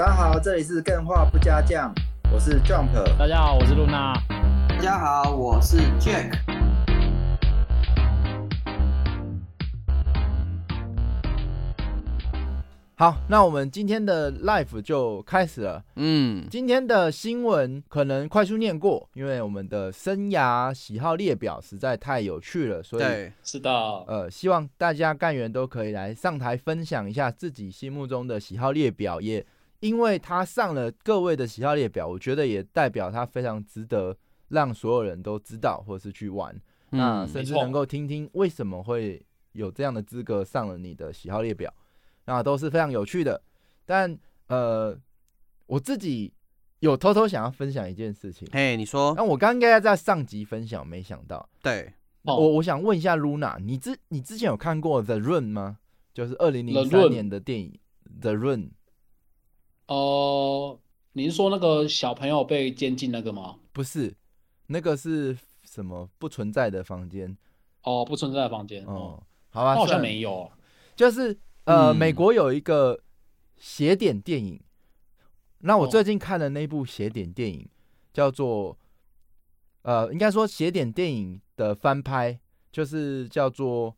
大家好，这里是更画不加酱，我是 Jump。大家好，我是露娜。大家好，我是 Jack。好，那我们今天的 live 就开始了。嗯，今天的新闻可能快速念过，因为我们的生涯喜好列表实在太有趣了，所以对，是的，呃，希望大家干员都可以来上台分享一下自己心目中的喜好列表也。因为他上了各位的喜好列表，我觉得也代表他非常值得让所有人都知道，或是去玩，嗯、那甚至能够听听为什么会有这样的资格上了你的喜好列表，那都是非常有趣的。但呃，我自己有偷偷想要分享一件事情，嘿，你说？那我刚刚应该在上集分享，没想到。对，我我想问一下露娜，你之你之前有看过 The Run 吗？就是二零零三年的电影 The Run。哦、呃，你是说那个小朋友被监禁那个吗？不是，那个是什么不存在的房间？哦，不存在的房间。哦，好吧，好像没有。就是呃、嗯，美国有一个邪典电影。那我最近看的那部邪典电影叫做呃，应该说邪典电影的翻拍，就是叫做《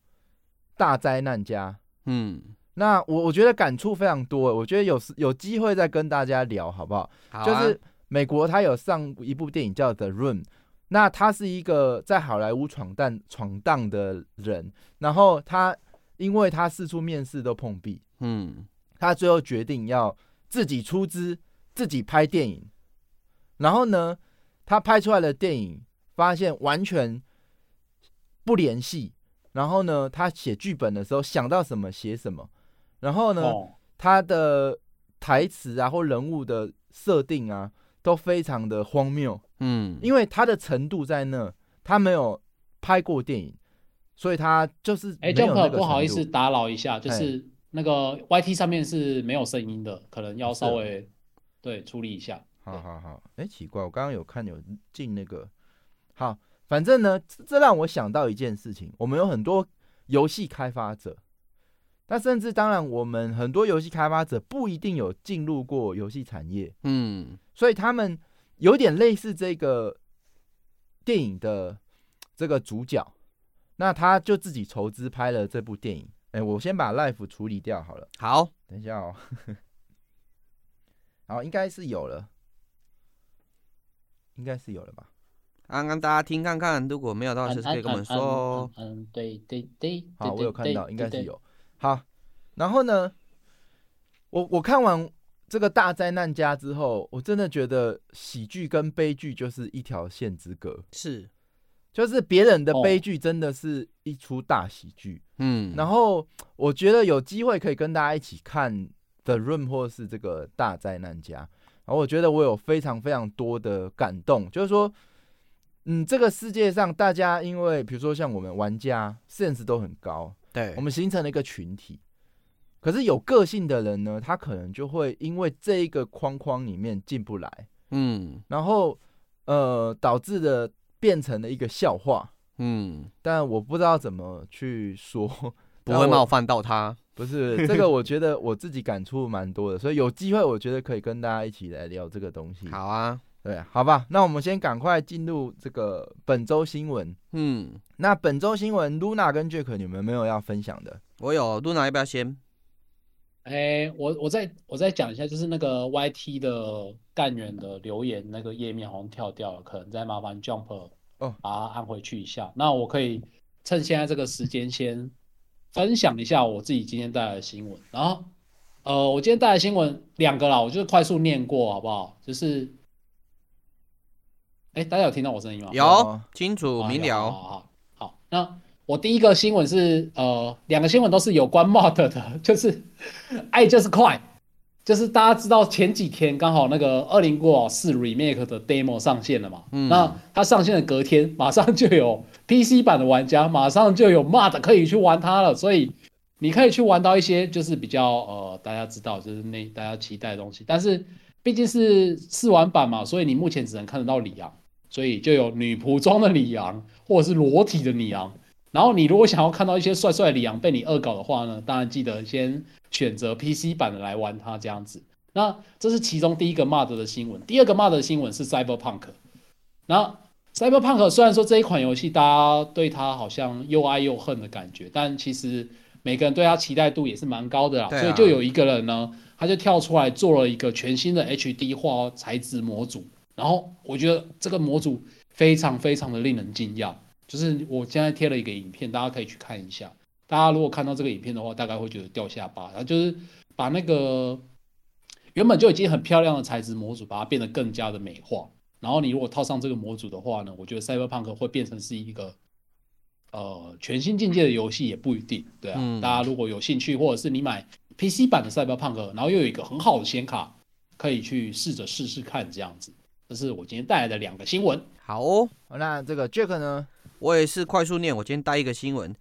大灾难家》。嗯。那我我觉得感触非常多，我觉得有时有机会再跟大家聊好不好？好啊。就是美国他有上一部电影叫《The Room》，那他是一个在好莱坞闯荡闯荡的人，然后他因为他四处面试都碰壁，嗯，他最后决定要自己出资自己拍电影，然后呢，他拍出来的电影发现完全不联系，然后呢，他写剧本的时候想到什么写什么。然后呢，哦、他的台词啊，或人物的设定啊，都非常的荒谬。嗯，因为他的程度在那，他没有拍过电影，所以他就是哎，就不好意思打扰一下，就是那个 YT 上面是没有声音的，可能要稍微对处理一下。好好好，哎，奇怪，我刚刚有看有进那个，好，反正呢，这让我想到一件事情，我们有很多游戏开发者。那甚至当然，我们很多游戏开发者不一定有进入过游戏产业，嗯，所以他们有点类似这个电影的这个主角，那他就自己筹资拍了这部电影。哎，我先把 life 处理掉好了。好，等一下哦。好，应该是有了，应该是有了吧？刚刚大家听看看，如果没有的话，就是可以跟我们说哦。嗯，对对对。好，我有看到，应该是有。好，然后呢，我我看完这个大灾难家之后，我真的觉得喜剧跟悲剧就是一条线之隔，是，就是别人的悲剧真的是一出大喜剧，嗯，然后我觉得有机会可以跟大家一起看《The Room》或是这个大灾难家，然后我觉得我有非常非常多的感动，就是说，嗯，这个世界上大家因为比如说像我们玩家 sense 都很高。对，我们形成了一个群体，可是有个性的人呢，他可能就会因为这一个框框里面进不来，嗯，然后呃导致的变成了一个笑话，嗯，但我不知道怎么去说，不会冒犯到他，不是这个，我觉得我自己感触蛮多的，所以有机会我觉得可以跟大家一起来聊这个东西。好啊。对，好吧，那我们先赶快进入这个本周新闻。嗯，那本周新闻，噜那跟 Jack，你们有没有要分享的？我有，噜那要不要先？哎，我我再我再讲一下，就是那个 YT 的干员的留言那个页面好像跳掉了，可能再麻烦 Jump 哦，把它按回去一下。那我可以趁现在这个时间先分享一下我自己今天带来的新闻。然后，呃，我今天带来的新闻两个啦，我就快速念过好不好？就是。哎，大家有听到我声音吗？有，清楚明了。好好好，那我第一个新闻是，呃，两个新闻都是有关 mod 的，就是《爱就是快》，就是大家知道前几天刚好那个《恶灵古堡4 Remake》的 demo 上线了嘛，嗯，那它上线的隔天，马上就有 PC 版的玩家，马上就有 mod 可以去玩它了，所以你可以去玩到一些就是比较呃大家知道就是那大家期待的东西，但是毕竟是试玩版嘛，所以你目前只能看得到里昂。所以就有女仆装的李昂，或者是裸体的李昂。然后你如果想要看到一些帅帅的里昂被你恶搞的话呢，当然记得先选择 PC 版的来玩它这样子。那这是其中第一个骂的的新闻，第二个骂的新闻是 Cyberpunk。然后 Cyberpunk 虽然说这一款游戏大家对它好像又爱又恨的感觉，但其实每个人对它期待度也是蛮高的啦。啊、所以就有一个人呢，他就跳出来做了一个全新的 HD 化材质模组。然后我觉得这个模组非常非常的令人惊讶。就是我现在贴了一个影片，大家可以去看一下。大家如果看到这个影片的话，大概会觉得掉下巴。然后就是把那个原本就已经很漂亮的材质模组，把它变得更加的美化。然后你如果套上这个模组的话呢，我觉得 Cyberpunk 会变成是一个呃全新境界的游戏，也不一定。对啊，嗯、大家如果有兴趣，或者是你买 PC 版的 Cyberpunk，然后又有一个很好的显卡，可以去试着试试看这样子。这是我今天带来的两个新闻。好哦，那这个 Jack 呢？我也是快速念。我今天带一个新闻：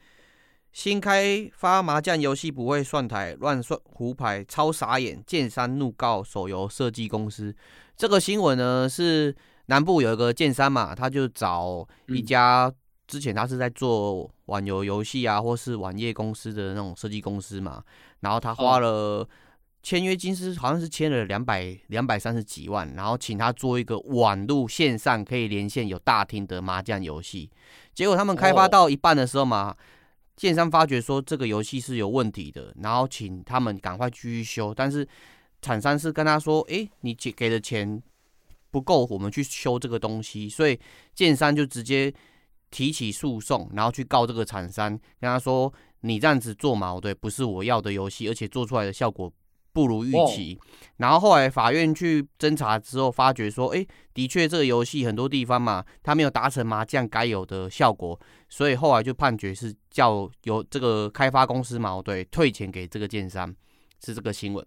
新开发麻将游戏不会算台，乱算胡牌，超傻眼！剑山怒告手游设计公司。这个新闻呢，是南部有一个剑山嘛，他就找一家之前他是在做网游游戏啊，或是网页公司的那种设计公司嘛，然后他花了。签约金是好像是签了两百两百三十几万，然后请他做一个网络线上可以连线有大厅的麻将游戏。结果他们开发到一半的时候嘛，建商发觉说这个游戏是有问题的，然后请他们赶快继续修。但是厂商是跟他说：“诶，你给给的钱不够，我们去修这个东西。”所以建商就直接提起诉讼，然后去告这个厂商，跟他说：“你这样子做嘛，对，不是我要的游戏，而且做出来的效果。”不如预期，然后后来法院去侦查之后，发觉说，哎，的确这个游戏很多地方嘛，它没有达成麻将该有的效果，所以后来就判决是叫由这个开发公司嘛，对，退钱给这个建商，是这个新闻。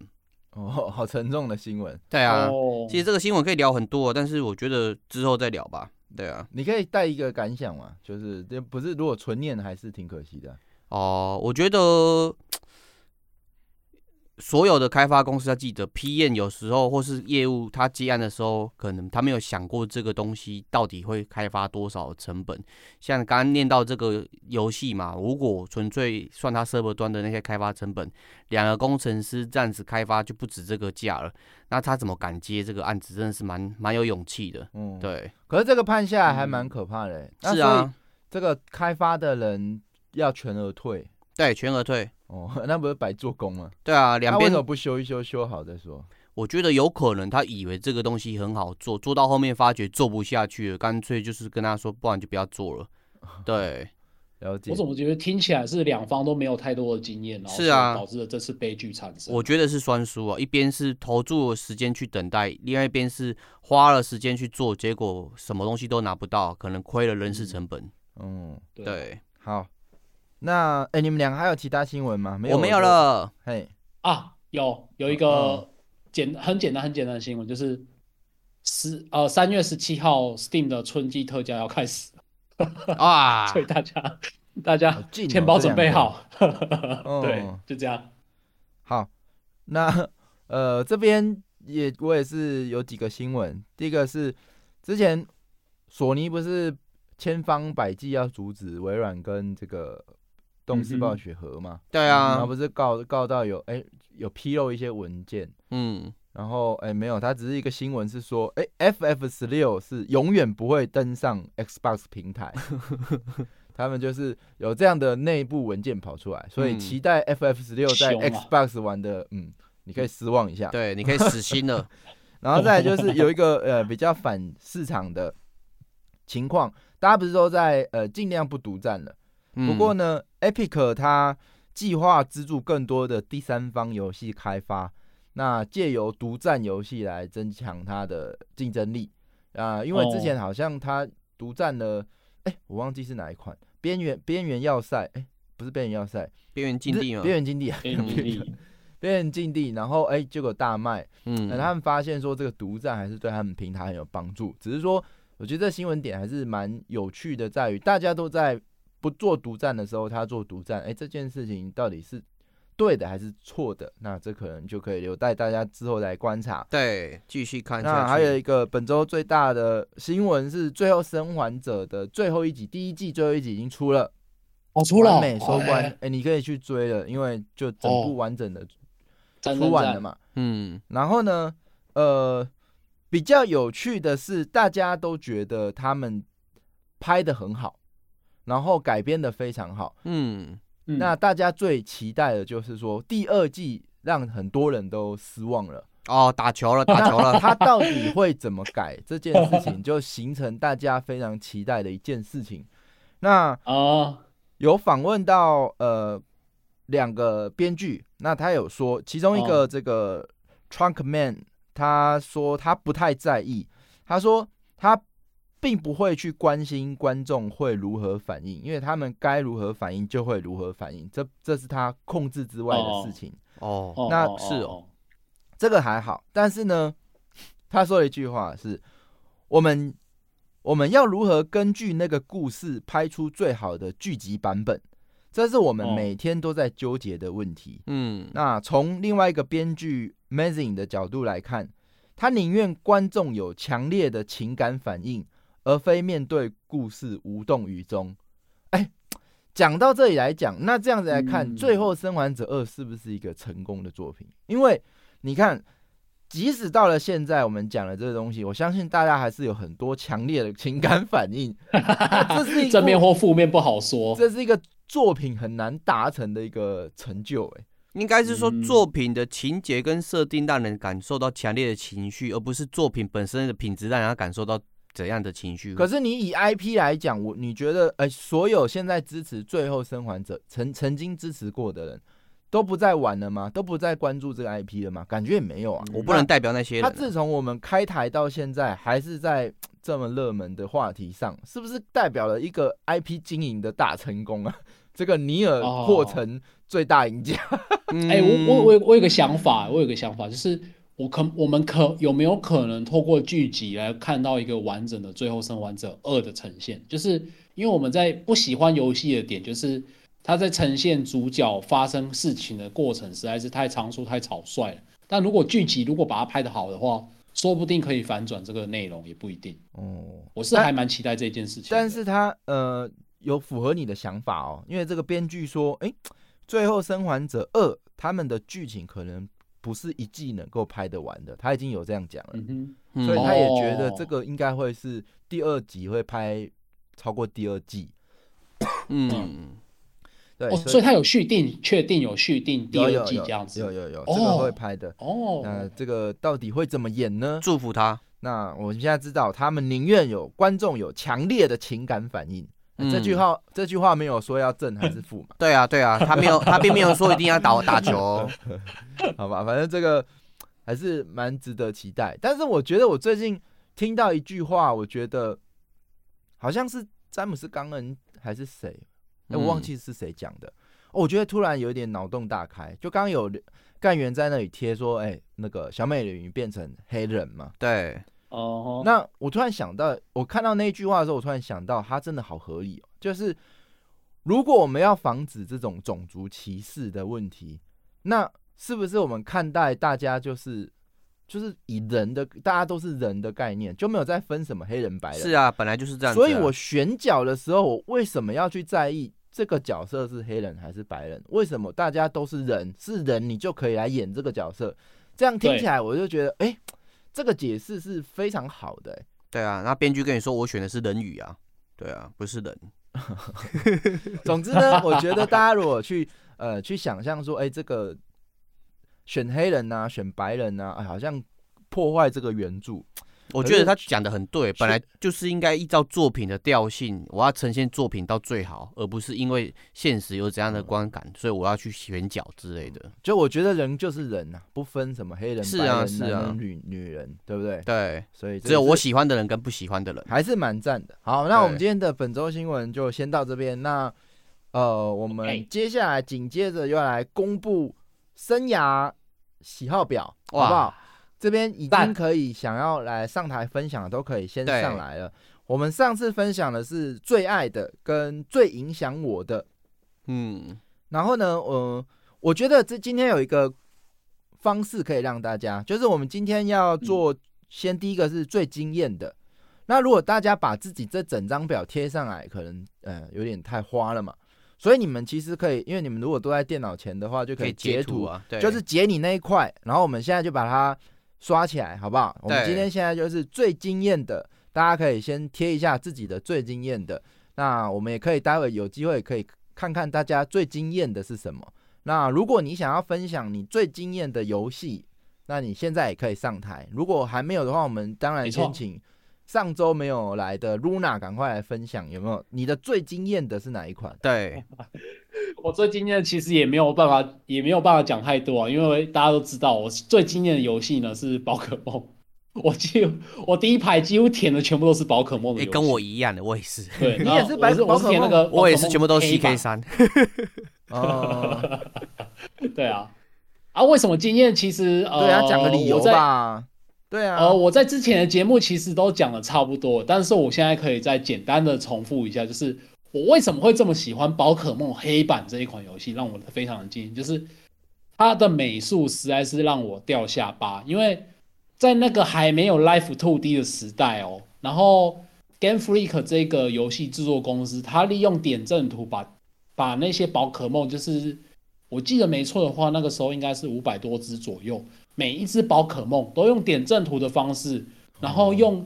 哦，好沉重的新闻。对啊，其实这个新闻可以聊很多，但是我觉得之后再聊吧。对啊，你可以带一个感想嘛，就是这不是如果纯念还是挺可惜的。哦，我觉得。所有的开发公司要记得批验有时候或是业务他接案的时候，可能他没有想过这个东西到底会开发多少成本。像刚刚念到这个游戏嘛，如果纯粹算他 server 端的那些开发成本，两个工程师这样子开发就不止这个价了。那他怎么敢接这个案子，真的是蛮蛮有勇气的。嗯，对。可是这个判下来还蛮可怕的。嗯。是啊，这个开发的人要全额退。对，全额退。哦，那不是白做工吗？对啊，两边都不修一修，修好再说。我觉得有可能他以为这个东西很好做，做到后面发觉做不下去了，干脆就是跟他说，不然就不要做了。对，了解。我怎么觉得听起来是两方都没有太多的经验，然后是啊，导致了这次悲剧产生。我觉得是双输啊，一边是投注了时间去等待，另外一边是花了时间去做，结果什么东西都拿不到，可能亏了人事成本。嗯，对好。那哎、欸，你们两个还有其他新闻吗？没有，我没有了。嘿啊，有有一个简很简单很简单的新闻，就是十呃三月十七号，Steam 的春季特价要开始啊，所以大家大家钱包准备好。哦、对，就这样。好，那呃这边也我也是有几个新闻，第一个是之前索尼不是千方百计要阻止微软跟这个。动视暴雪合嘛？对啊，然后不是告告到有哎、欸、有披露一些文件，嗯，然后哎、欸、没有，它只是一个新闻是说，哎、欸、FF 十六是永远不会登上 Xbox 平台，他们就是有这样的内部文件跑出来，所以期待 FF 十六在 Xbox 玩的，啊、嗯，你可以失望一下，对，你可以死心了。然后再来就是有一个呃比较反市场的情况，大家不是都在呃尽量不独占了。不过呢，Epic 它计划资助更多的第三方游戏开发，那借由独占游戏来增强它的竞争力啊、呃。因为之前好像它独占了，哎、欸，我忘记是哪一款，边缘边缘要塞，哎、欸，不是边缘要塞，边缘禁地吗？边缘禁地，边缘禁地。然后哎、欸，结果大卖，嗯，他们发现说这个独占还是对他们平台很有帮助。只是说，我觉得这新闻点还是蛮有趣的，在于大家都在。不做独占的时候，他做独占，哎，这件事情到底是对的还是错的？那这可能就可以留待大家之后来观察。对，继续看下去。那还有一个本周最大的新闻是《最后生还者》的最后一集，第一季最后一集已经出了，哦，出了，完美收官。哎，你可以去追了，因为就整部完整的出完了嘛。嗯，然后呢，呃，比较有趣的是，大家都觉得他们拍的很好，然后改编的非常好。嗯，那大家最期待的就是说，第二季让很多人都失望了。哦，打球了，打球了，他到底会怎么改这件事情，就形成大家非常期待的一件事情。那哦，有访问到呃两个编剧，那他有说，其中一个这个 Trunkman，他说他不太在意，他说他并不会去关心观众会如何反应，因为他们该如何反应就会如何反应，这这是他控制之外的事情。哦，那是哦。这个还好，但是呢，他说了一句话是：我们我们要如何根据那个故事拍出最好的剧集版本？这是我们每天都在纠结的问题。嗯，那从另外一个编剧 Mazing 的角度来看，他宁愿观众有强烈的情感反应，而非面对故事无动于衷。哎，讲到这里来讲，那这样子来看，嗯《最后生还者二》是不是一个成功的作品？因为你看，即使到了现在，我们讲的这个东西，我相信大家还是有很多强烈的情感反应。这是正面或负面不好说，这是一个作品很难达成的一个成就。哎，应该是说作品的情节跟设定让人感受到强烈的情绪，而不是作品本身的品质让人感受到怎样的情绪。可是你以 IP 来讲，我你觉得，哎，所有现在支持《最后生还者》曾曾经支持过的人。都不再玩了吗？都不再关注这个 IP 了吗？感觉也没有啊。我不能代表那些人啊。他自从我们开台到现在，还是在这么热门的话题上，是不是代表了一个 IP 经营的大成功啊？这个尼尔获成最大赢家。哎，我我我我有个想法，我有个想法，就是我可我们可有没有可能透过剧集来看到一个完整的《最后生还者二》的呈现？就是因为我们在不喜欢游戏的点，就是。他在呈现主角发生事情的过程实在是太仓促、太草率了。但如果剧集如果把它拍得好的话，说不定可以反转这个内容，也不一定。哦，我是还蛮期待这件事情。但是他呃有符合你的想法哦，因为这个编剧说，哎，《最后生还者二》他们的剧情可能不是一季能够拍得完的，他已经有这样讲了。所以他也觉得这个应该会是第二集会拍超过第二季。嗯。对，哦，所以他有续订，确定有续订第二季这样子，有有有，有，有，这个会拍的哦。那这个到底会怎么演呢？祝福他。那我们现在知道，他们宁愿有观众有强烈的情感反应。嗯、这句话，这句话没有说要正还是负嘛？对啊，对啊，他没有，他并没有说一定要打打球、哦。好吧，反正这个还是蛮值得期待。但是我觉得，我最近听到一句话，我觉得好像是詹姆斯·冈恩还是谁？哎，我忘记是谁讲的，哦，我觉得突然有点脑洞大开。就刚刚有干员在那里贴说，哎，那个小美人鱼变成黑人嘛？对，哦。那我突然想到，我看到那句话的时候，我突然想到，他真的好合理哦。就是如果我们要防止这种种族歧视的问题，那是不是我们看待大家就是？就是以人的，大家都是人的概念，就没有再分什么黑人白人。是啊，本来就是这样啊。所以我选角的时候，我为什么要去在意这个角色是黑人还是白人？为什么大家都是人，是人你就可以来演这个角色？这样听起来我就觉得，哎、欸，这个解释是非常好的、欸。对啊，那编剧跟你说我选的是人语啊，对啊，不是人。总之呢，我觉得大家如果去呃去想象说，哎、欸，这个。选黑人呐、啊，选白人呐、啊，哎，好像破坏这个原著。我觉得他讲的很对，本来就是应该依照作品的调性，我要呈现作品到最好，而不是因为现实有怎样的观感，所以我要去选角之类的。就我觉得人就是人呐、啊，不分什么黑人、是啊、白人、是啊、男、女女人，对不对？对，所以只有我喜欢的人跟不喜欢的人，还是蛮赞的。好，那我们今天的本周新闻就先到这边。那呃，我们接下来紧接着又要来公布生涯喜好表，好不好？这边已经可以想要来上台分享的都可以先上来了。我们上次分享的是最爱的跟最影响我的，嗯，然后呢，呃，我觉得这今天有一个方式可以让大家，就是我们今天要做，先第一个是最惊艳的。那如果大家把自己这整张表贴上来，可能呃有点太花了嘛。所以你们其实可以，因为你们如果都在电脑前的话，就可以截图，截图啊，对，就是截你那一块，然后我们现在就把它刷起来，好不好？我们今天现在就是最惊艳的，大家可以先贴一下自己的最惊艳的。那我们也可以待会有机会可以看看大家最惊艳的是什么。那如果你想要分享你最惊艳的游戏，那你现在也可以上台。如果还没有的话，我们当然先请上周没有来的 Luna 赶快来分享，有没有你的最惊艳的是哪一款？对，我最惊艳的其实也没有办法，也没有办法讲太多啊，因为大家都知道我最惊艳的游戏呢是宝可梦。我几乎我第一排几乎填的全部都是宝可梦的跟我一样的，我也是。对，你也是白我是填那个，我也是全部都是 CK 三。哦，对啊，啊，为什么经验？其实呃，对啊，讲个理由吧。对啊，呃，我在之前的节目其实都讲的差不多，但是我现在可以再简单的重复一下，就是我为什么会这么喜欢宝可梦黑板这一款游戏，让我非常的惊艳，就是它的美术实在是让我掉下巴，因为在那个还没有 Life Two D 的时代哦，然后 Game Freak 这个游戏制作公司，它利用点阵图把把那些宝可梦，就是我记得没错的话，那个时候应该是五百多只左右。每一只宝可梦都用点阵图的方式，然后用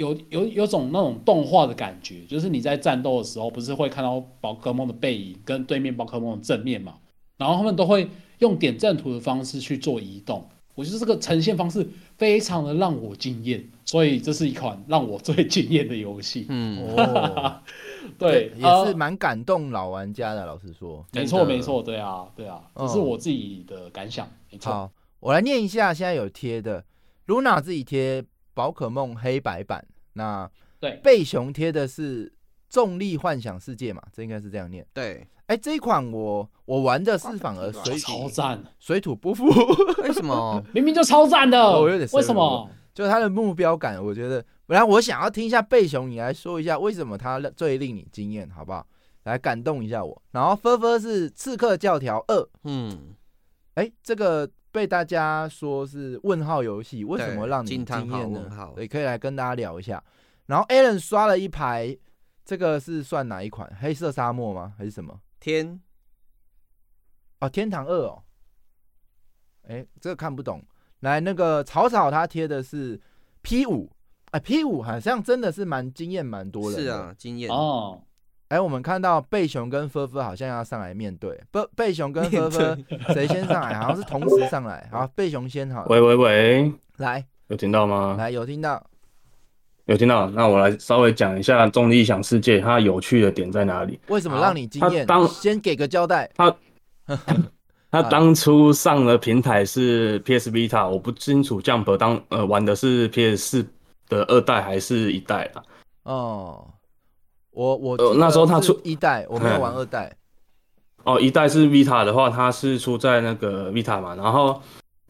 有有有种那种动画的感觉，就是你在战斗的时候，不是会看到宝可梦的背影跟对面宝可梦的正面嘛？然后他们都会用点阵图的方式去做移动。我觉得这个呈现方式非常的让我惊艳，所以这是一款让我最惊艳的游戏。嗯，哦，对，也是蛮感动老玩家的。老实说，没错没错，对啊对啊，这是我自己的感想。没错。我来念一下，现在有贴的，Luna 自己贴宝可梦黑白版，那对贝熊贴的是重力幻想世界嘛，这应该是这样念。对，哎、欸，这一款我我玩的是反而水超赞，水土不服，为什么？明明就超赞的，我有点为什么？就是它的目标感，我觉得，本来我想要听一下贝熊，你来说一下为什么他最令你惊艳，好不好？来感动一下我。然后分分是刺客教条二，嗯，哎、欸，这个。被大家说是问号游戏，为什么让你惊艳呢？也可以来跟大家聊一下。然后 Alan 刷了一排，这个是算哪一款？黑色沙漠吗？还是什么？天？哦，天堂二哦。哎，这个看不懂。来，那个草草他贴的是 P 五，哎，P 五好像真的是蛮惊艳蛮多的。是啊，惊艳哦。哎、欸，我们看到贝熊跟菲菲好像要上来面对，不，贝熊跟菲菲谁先上来？好像是同时上来。好，贝熊先好。喂喂喂，来，有听到吗？来，有听到，有听到。那我来稍微讲一下《重力异想世界》它有趣的点在哪里？为什么让你惊艳？当先给个交代。他他 当初上的平台是 PS Vita，我不清楚 Jump 当呃玩的是 PS 四的二代还是一代啊？哦。我我那时候他出一代，我没有玩二代。哦，一代是 Vita 的话，它是出在那个 Vita 嘛。然后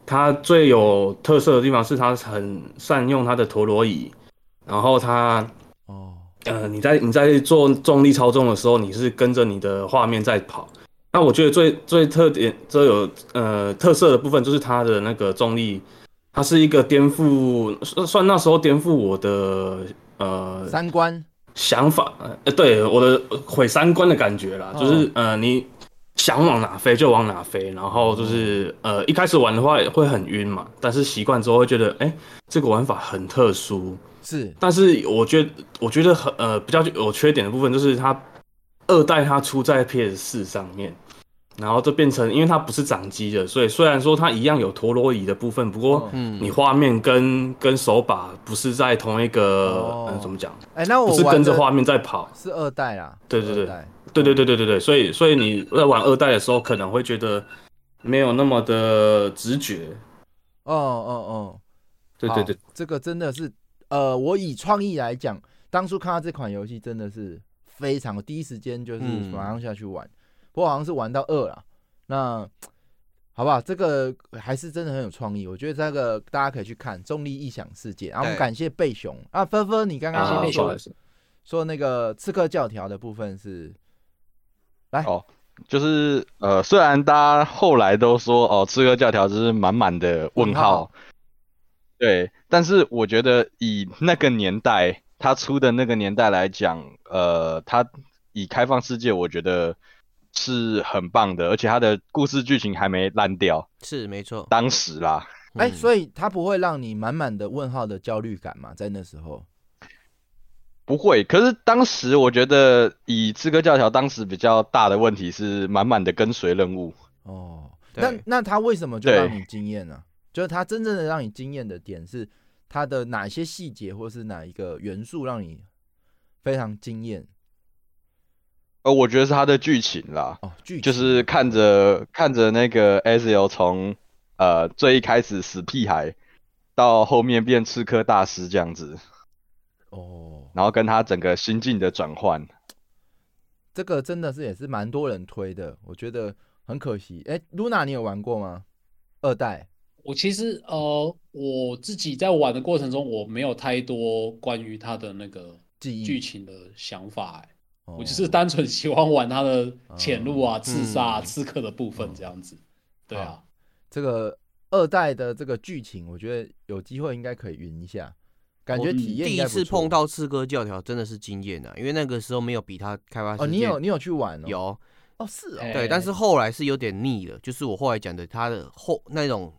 它最有特色的地方是它很善用它的陀螺仪。然后它哦，呃，你在你在做重力操纵的时候，你是跟着你的画面在跑。那我觉得最最特点最有呃特色的部分就是它的那个重力，它是一个颠覆，算算那时候颠覆我的呃三观。想法，呃，对我的毁三观的感觉啦，就是呃，你想往哪飞就往哪飞，然后就是呃，一开始玩的话会很晕嘛，但是习惯之后会觉得，哎，这个玩法很特殊，是，但是我觉得我觉得很呃比较有缺点的部分就是它二代它出在 PS 四上面。然后就变成，因为它不是掌机的，所以虽然说它一样有陀螺仪的部分，不过你画面跟、嗯、跟手把不是在同一个，怎么讲？哎，那我不是跟着画面在跑，是二代啦。对对对，对对对对对对，所以所以你在玩二代的时候，可能会觉得没有那么的直觉。哦哦哦，对对对，这个真的是，呃，我以创意来讲，当初看到这款游戏真的是非常第一时间就是马上下去玩。嗯不过好像是玩到二了，那好不好？这个还是真的很有创意，我觉得这个大家可以去看《重力异想世界》。然后我们感谢贝熊啊，芬芬，你刚刚先说说那个刺客教条的部分是来哦，就是呃，虽然大家后来都说哦，刺客教条就是满满的问号，对，但是我觉得以那个年代他出的那个年代来讲，呃，他以开放世界，我觉得。是很棒的，而且它的故事剧情还没烂掉。是没错，当时啦，哎、嗯所以它不会让你满满的问号的焦虑感嘛？在那时候，不会。可是当时我觉得，以刺客教条当时比较大的问题是满满的跟随任务。哦，对那那他为什么就让你惊艳呢？就是他真正的让你惊艳的点是他的哪些细节，或是哪一个元素让你非常惊艳？呃，我觉得是他的剧情啦，哦，剧就是看着看着那个 Ezreal 从呃最一开始死屁孩，到后面变刺客大师这样子，哦，然后跟他整个心境的转换。这个真的是也是蛮多人推的，我觉得很可惜。哎，Luna 你有玩过吗？二代？我其实呃，我自己在玩的过程中，我没有太多关于他的那个记忆剧情的想法、欸，哦。我就是单纯喜欢玩他的潜入啊、嗯。刺杀、啊、刺客的部分这样子。对啊，这个二代的这个剧情，我觉得有机会应该可以云一下，感觉体验第一次碰到刺客教条真的是惊艳啊，因为那个时候没有比他开发哦，你有你有去玩哦？有。哦，是哦，哎对，但是后来是有点腻了，就是我后来讲的他的后那种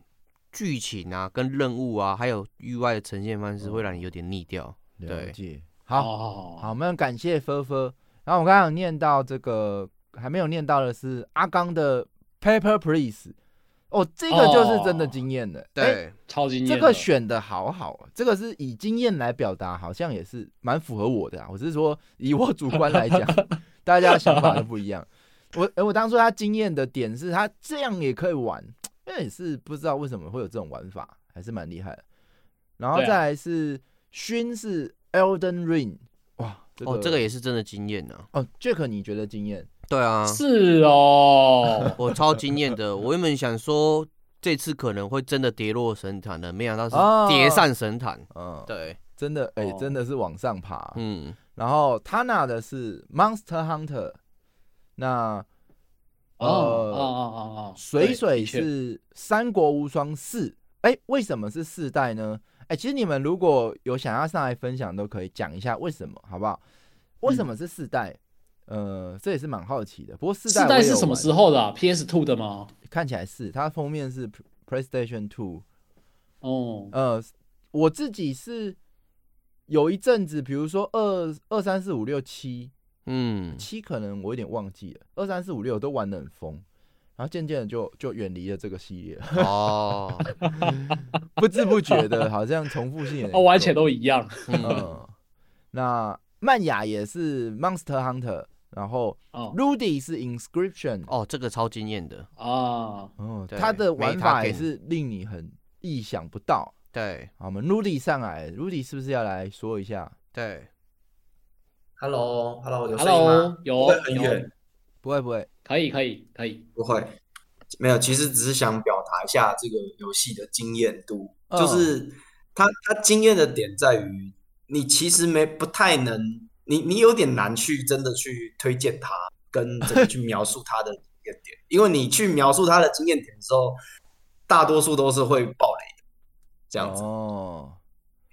剧情啊、跟任务啊，还有域外的呈现方式，会让你有点腻掉。了对解。好好，好好好，我们感谢菲菲。然后我刚刚有念到这个，还没有念到的是阿刚的 Paper Please。哦，这个就是真的惊艳的。哎对，超惊艳的。这个选的好好啊，这个是以经验来表达，好像也是蛮符合我的啊。我是说，以我主观来讲，大家的想法都不一样。我我当初他惊艳的点是他这样也可以玩，因为也是不知道为什么会有这种玩法，还是蛮厉害的。然后再来是熏是 Elden Ring，哦，这个也是真的惊艳呢。哦，Jack 你觉得惊艳？对啊，是哦，我超惊艳的。我原本想说这次可能会真的跌落神坛的，没想到哦是跌上神坛。嗯，对，真的哎、哦真的是往上爬。嗯，然后 Tana 的是 Monster Hunter，那哦哦哦哦哦，水水是《三国无双四》。哎，为什么是四代呢？哎，其实你们如果有想要上来分享，都可以讲一下为什么，好不好？为什么是四代？呃，这也是蛮好奇的。不过四代四代是什么时候的啊？PS Two 的吗？看起来是它封面是 PlayStation Two。哦，呃，我自己是有一阵子，比如说二二三四五六七，嗯，七可能我有点忘记了，二三四五六都玩的很疯，然后渐渐的就就远离了这个系列了，哦，不知不觉的，好像重复性哦，完全都一样。嗯，嗯。那曼雅也是 Monster Hunter，然后哦 Rudy 是 Inscription，哦，这个超惊艳的。啊，哦，对它的玩法也是令你很意想不到。对好，我们 Rudy 上来，Rudy 是不是要来说一下？对，Hello，Hello，有声音吗 Hello，有很有远，不会不会，可以可以可以。不会，没有，其实只是想表达一下这个游戏的经验度，嗯。就是它它经验的点在于，你其实没不太能，你你有点难去真的去推荐它，跟怎么去描述它的经验点，因为你去描述它的经验点的时候，大多数都是会爆雷的，这样子。哦，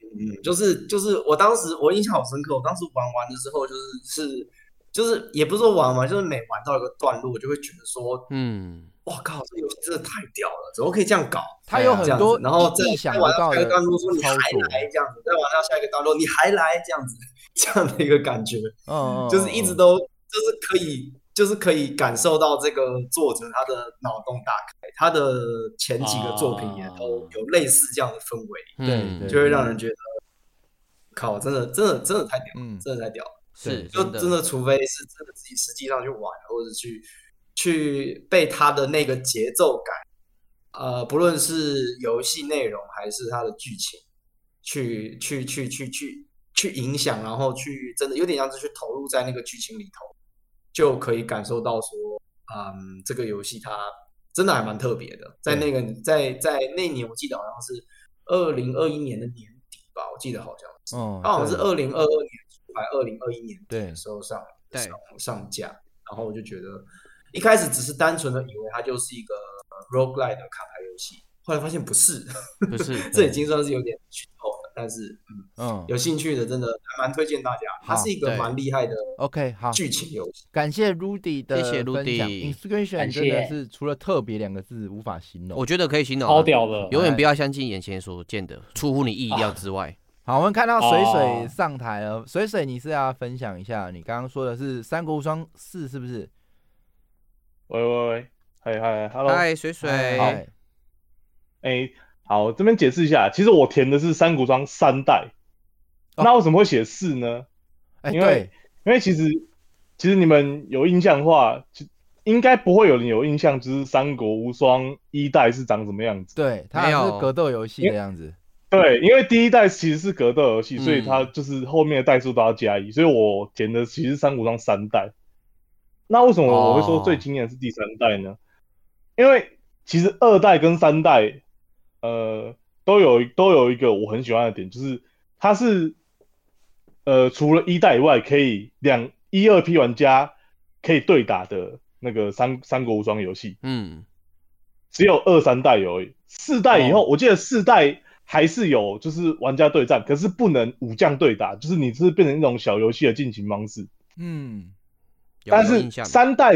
嗯，就是就是我当时我印象好深刻，我当时玩完的时候就是是就是也不是说玩玩，就是每玩到一个段落，我就会觉得说，嗯，哇靠，这游戏真的太屌了，怎么可以这样搞？它有很多，然后再再玩到下一个段落，说你还，来这样子，再玩到下一个段落，你还来这样子，这样的一个感觉，嗯，嗯就是一直都就是可以就是可以感受到这个作者他的脑洞大开，他的前几个作品也都有类似这样的氛围。对就会让人觉得，靠，真的，真的，真的太屌真的太屌了。是就真的，除非是真的自己实际上去玩，或者去去被他的那个节奏感，呃，不论是游戏内容还是它的剧情，去去去去去去影响，然后去真的有点像是去投入在那个剧情里头，就可以感受到说，嗯，这个游戏它真的还蛮特别的。在那个在在那年，我记得好像是二零二一年的年底吧，我记得好像是，哦，它好像是对。二零二二年初还二零二一年对的时候上对上上架，然后我就觉得一开始只是单纯的以为它就是一个呃 roguelike 的卡牌游戏，后来发现不是，不是，这已经算是有点剧透了。但是嗯嗯，有兴趣的真的还蛮推荐大家，它是一个蛮厉害的 OK 好剧情游戏。感谢 Rudy 的谢谢分享 Rudy Inscription 感谢真的是除了特别两个字无法形容我。觉得可以形容啊，超屌的，永远不要相信眼前所见的，出乎你意料之外。好，我们看到水水哦上台了。水水，你是要分享一下你刚刚说的是《三国无双四》是不是？喂喂喂，嗨嗨，Hello，嗨，水水，哎哎，好，这边解释一下，其实我填的是三国无双三代，哦那为什么会写四呢？哎，因为，因为其实其实你们有印象的话，就应该不会有人有印象，就是三国无双一代是长什么样子。对，它是格斗游戏的样子。对，因为第一代其实是格斗游戏，嗯所以它就是后面的代数都要加一，所以我填的其实三国无双三代。那为什么我会说最惊艳的是第三代呢？因为其实二代跟三代，呃，都有都有一个我很喜欢的点，就是它是呃除了一代以外，可以两一二批玩家可以对打的那个三三国无双游戏。嗯，只有二三代有而已，四代以后，我记得四代还是有，就是玩家对战，可是不能武将对打，就是你是变成一种小游戏的进行方式。嗯，但是三代，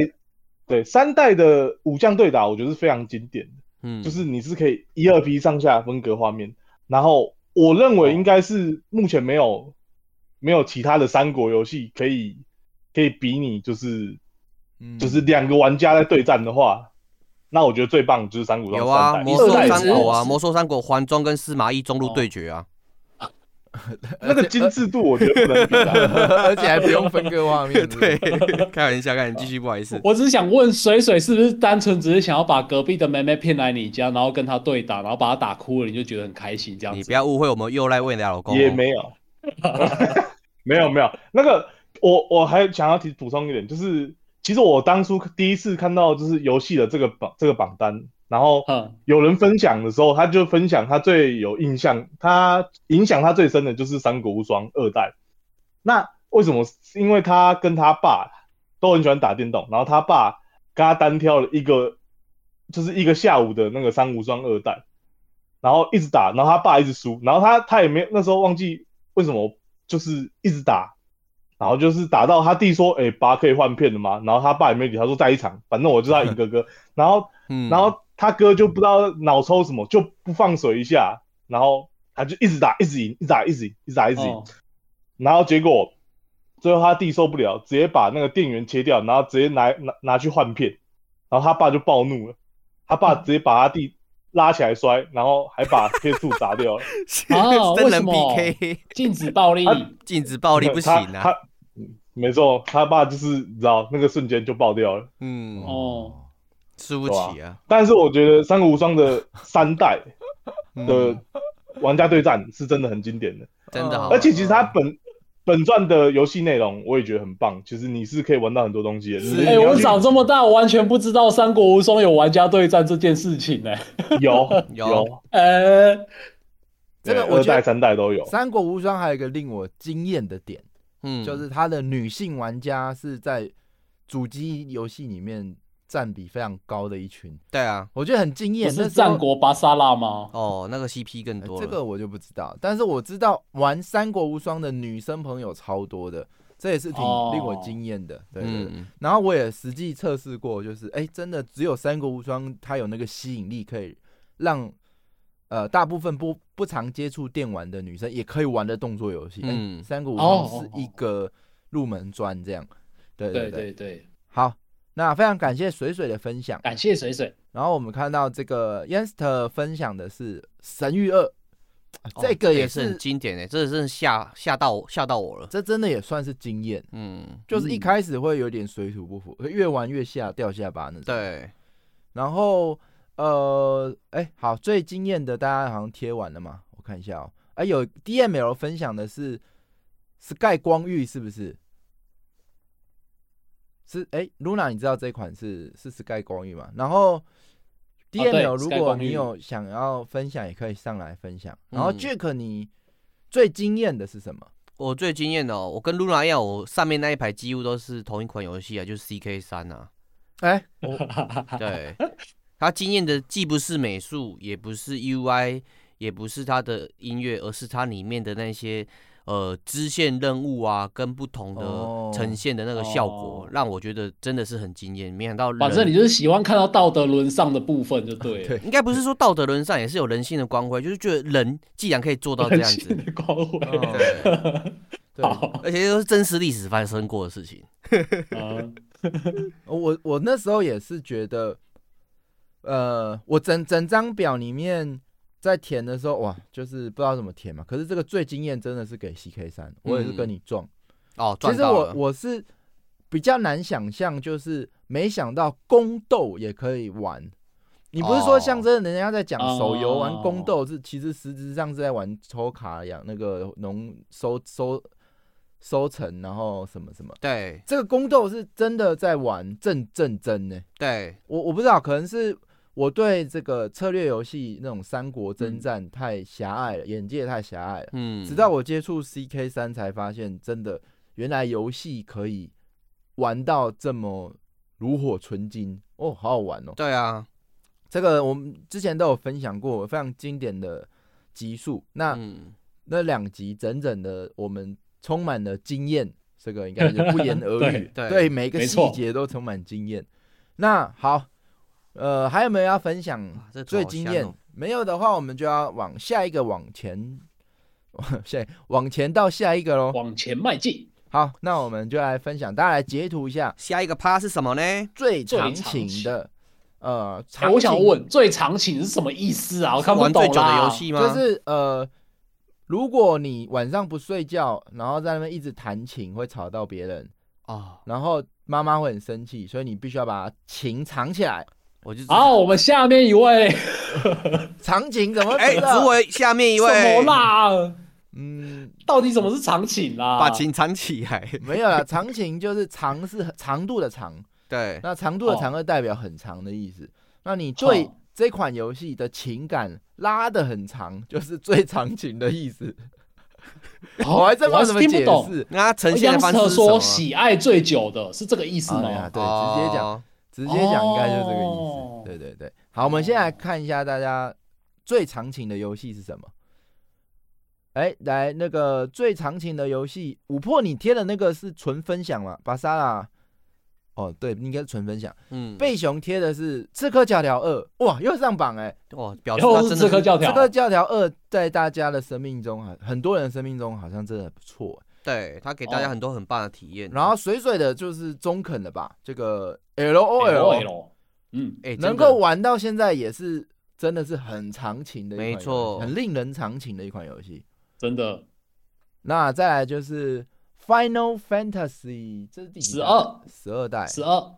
对三代的武将对打，我觉得是非常经典的，嗯，就是你是可以一二 P 上下分隔画面，然后我认为应该是目前没有没有其他的三国游戏可以可以比拟，就是嗯就是两个玩家在对战的话，那我觉得最棒就是三国有啊，魔兽三国啊，魔兽三国环中跟司马懿中路对决啊，那个精致度，我觉得不能比啊。而且还不用分割画面。对，开玩笑，开玩笑，继续，不好意思。我只是想问水水是不是单纯只是想要把隔壁的妹妹骗来你家，然后跟她对打，然后把她打哭了，你就觉得很开心这样子？你不要误会我们又赖为你的老公哦，也 没有，没有没有。那个，我我还想要提补充一点，就是其实我当初第一次看到就是游戏的这个榜这个榜单，然后嗯有人分享的时候，他就分享他最有印象，他影响他最深的就是《三国无双》二代。那为什么？是因为他跟他爸都很喜欢打电动，然后他爸跟他单挑了一个，就是一个下午的那个《三国无双》二代，然后一直打，然后他爸一直输，然后他他也没那时候忘记为什么，就是一直打，然后就是打到他弟说：“哎、爸可以换片的吗？”然后他爸也没理他，说在一场，反正我就是要赢哥哥。然后嗯，然后他哥就不知道脑抽什么，就不放水一下，然后他就一直打，一直赢，一直打，一直赢，一直打，一直赢。哦然后结果最后他弟受不了，直接把那个电源切掉，然后直接拿拿拿去换片，然后他爸就暴怒了，他爸 直接把他弟拉起来摔，然后还把 PS2 砸掉了。啊 真人为什么 PK，禁止暴力，啊禁止暴力不行啊。没错，他爸就是你知道那个瞬间就爆掉了。嗯，哦，输不起啊。但是我觉得《三国无双》的三代 嗯的玩家对战是真的很经典的。真的而且其实它本本传的游戏内容我也觉得很棒，其实你是可以玩到很多东西的。是哎、我长这么大，我完全不知道《三国无双》有玩家对战这件事情呢、有有有，呃，这个我二代我觉得三代都有。三国无双还有一个令我惊艳的点，嗯，就是它的女性玩家是在主机游戏里面占比非常高的一群，对啊，我觉得很惊艳。是那战国巴沙拉吗？哦，那个 CP 更呃多了。这个我就不知道，但是我知道玩三国无双的女生朋友超多的，这也是挺哦令我惊艳的。对对对。嗯，然后我也实际测试过，就是哎，真的只有三国无双它有那个吸引力，可以让呃大部分不不常接触电玩的女生也可以玩的动作游戏。嗯，嗯三国无哦双是一个入门砖，这样。对对对对。好，那非常感谢水水的分享。感谢水水。然后我们看到这个 Yanster 分享的是《神域二》这个也是很是，经典诶，这真的吓吓到吓到我了。这真的也算是经验。嗯，就是一开始会有点水土不服，越玩越下掉下巴那种。对，然后呃，哎，好，最惊艳的大家好像贴完了嘛？我看一下哦。哎，有 DML 分享的是 Sky 光遇是不是？是哎，Luna，你知道这款是是 Sky 光遇吗？然后 DML 对如果你有想要分享，也可以上来分享。然后嗯 Jack，你最惊艳的是什么？我最惊艳的哦，我跟露娜一样，我上面那一排几乎都是同一款游戏啊，就是 CK 三啊。哎，对，它惊艳的既不是美术，也不是 UI，也不是他的音乐，而是它里面的那些呃支线任务啊，跟不同的呈现的那个效果，哦、让我觉得真的是很惊艳。没想到，反正你就是喜欢看到道德沦丧的部分就对了。对，应该不是说道德沦丧，也是有人性的光辉，就是觉得人既然可以做到这样子，光辉、哦，对，而且都是真实历史发生过的事情。我我那时候也是觉得，呃，我整整张表里面在填的时候，哇，就是不知道怎么填嘛。可是这个最惊艳真的是给 CK 三，我也是跟你撞、嗯、哦。其实我我是比较难想象，就是没想到宫斗也可以玩。你不是说像真的人家在讲手游玩宫斗是，其实实质上是在玩抽卡一样，那个农收收。收成，然后什么什么？对，这个宫斗是真的在玩正正真呢。对，我我不知道，可能是我对这个策略游戏那种三国征战太狭隘了，嗯、眼界太狭隘了。嗯，直到我接触 CK 三才发现，真的原来游戏可以玩到这么炉火纯青哦，好好玩哦。对啊，这个我们之前都有分享过非常经典的集数，那、嗯、那两集整整的我们。充满了经验，这个应该是不言而 喻。对，对，每个细节都充满经验。那好，呃，还有没有要分享最惊艳？哦、没有的话，我们就要往下一个往前，下往前到下一个喽。往前迈进。好，那我们就来分享，大家来截图一下，下一个趴是什么呢？最长情的，呃，长情我想问，最长情是什么意思啊？我看不懂玩最久的游戏吗？就是呃。如果你晚上不睡觉，然后在那边一直弹琴，会吵到别人啊，哦、然后妈妈会很生气，所以你必须要把琴藏起来。我就好，我们下面一位场景怎么？哎，诸位下面一位什么啦？嗯，到底什么是场景啦？把琴藏起来？没有啦，场景就是长是长度的长，对，那长度的长会代表很长的意思。哦、那你对这款游戏的情感？拉的很长，就是最长情的意思。哦、我还真不知道怎么解释。那他呈现的方式说喜爱最久的是这个意思吗？啊、对，直接讲，直接讲，应该就是这个意思。哦、对对对，好，我们先来看一下大家最长情的游戏是什么。哎，来那个最长情的游戏，五破你贴的那个是纯分享嘛？巴沙拉。哦，对，应该是纯分享。嗯，贝熊贴的是《刺客教条二》，哇，又上榜哎！哇，表示他真的是刺客教条。刺客教条二在大家的生命中，很很多人的生命中好像真的不错。对，他给大家很多很棒的体验。然后水水的就是中肯的吧，这个 L O L，嗯，哎，能够玩到现在也是真的是很长情的，没错，很令人长情的一款游戏，真的。那再来就是。Final Fantasy 这是第十二。十二代。十二，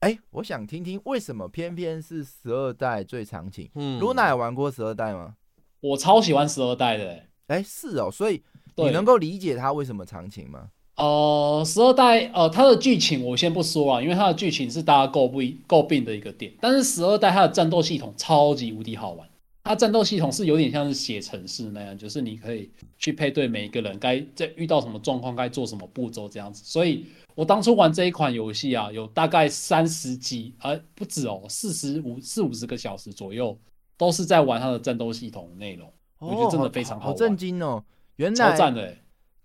哎，我想听听为什么偏偏是十二代最长情？嗯，Luna 有玩过十二代吗？我超喜欢十二代的、欸，哎，是哦，所以你能够理解它为什么长情吗？呃，十二代呃，它的剧情我先不说啊，因为它的剧情是大家诟不诟病的一个点，但是十二代它的战斗系统超级无敌好玩。它战斗系统是有点像是写程式那样，就是你可以去配对每一个人该在遇到什么状况该做什么步骤这样子。所以我当初玩这一款游戏啊，有大概三十几，呃，不止哦，四十五四五十个小时左右，都是在玩它的战斗系统内容。哦、我觉得真的非常好，好震惊哦！原来超赞的，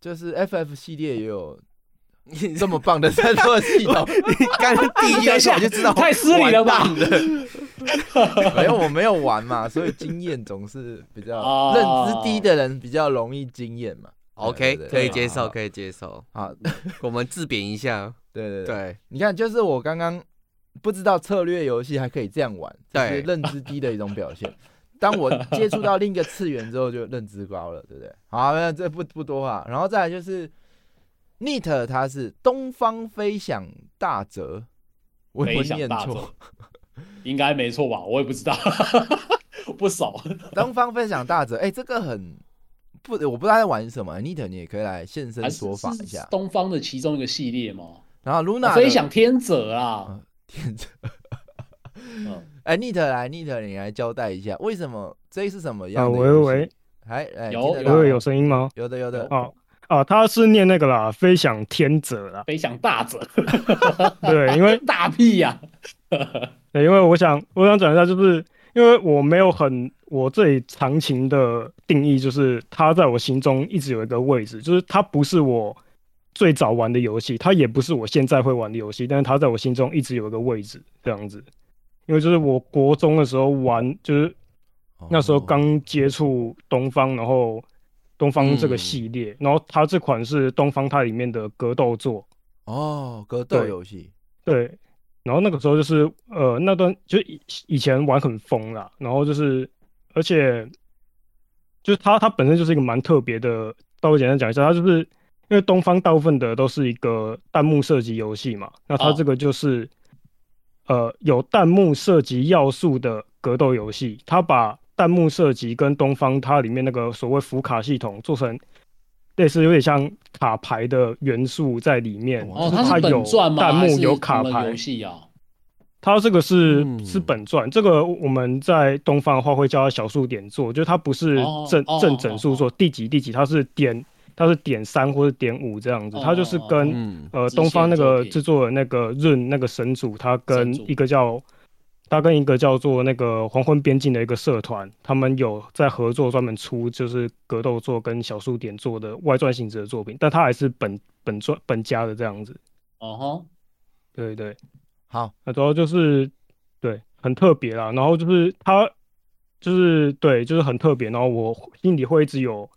就是 FF 系列也有。这么棒的战斗系统，你刚第一个我就知道太失礼了吧？没有，我没有玩嘛，所以经验总是比较认知低的人比较容易经验嘛。OK，可以接受，可以接受。好，我们自贬一下。对对对，你看，就是我刚刚不知道策略游戏还可以这样玩，是认知低的一种表现。当我 接触到另一个次元之后，就认知高了，对不对？好，那这不不多话，然后再来就是。Neat 它是东方飞翔大泽，我也不念错，应该没错吧？我也不知道，不少。东方飞翔大泽，哎、欸，这个很不，我不知道在玩什么。Neat 你也可以来现身说法一下。东方的其中一个系列嘛。然后 Luna 飞翔天泽啊，天泽。哎，Neat 来，Neat 你来交代一下，为什么这是什么样的？喂喂喂，还哎，有有有声音吗？有的有的。哦。啊，他是念那个啦，飞翔天者啦，飞翔大者，对，因为 大屁呀、啊，对，因为我想，我想讲一下，就是因为我没有很我这里长情的定义，就是他在我心中一直有一个位置，就是他不是我最早玩的游戏，它也不是我现在会玩的游戏，但是它在我心中一直有一个位置，这样子。因为就是我国中的时候玩，就是那时候刚接触东方，然后东方这个系列，嗯、然后它这款是东方它里面的格斗作哦，格斗游戏，对。然后那个时候就是呃，那段就以以前玩很疯啦，然后就是而且就是它它本身就是一个蛮特别的，稍微简单讲一下，它就是因为东方大部分的都是一个弹幕射击游戏嘛，那它这个就是。呃，有弹幕涉及要素的格斗游戏，它把弹幕涉及跟东方它里面那个所谓福卡系统做成类似有点像卡牌的元素在里面。哦，它有弹幕有卡牌游戏啊？它这个是、嗯、是本传，这个我们在东方的话会叫它小数点做，就是它不是正、哦、正整数做第几第几，它是点。它是点三或者点五这样子，它就是跟、嗯、呃东方那个制作的那个润那个神主，他跟一个叫他跟一个叫做那个黄昏边境的一个社团，他们有在合作，专门出就是格斗作跟小数点做的外传性质的作品，但它还是本本传本家的这样子。哦吼，对对，好，那主要就是对很特别啦，然后就是它就是对就是很特别，然后我心里会一直有。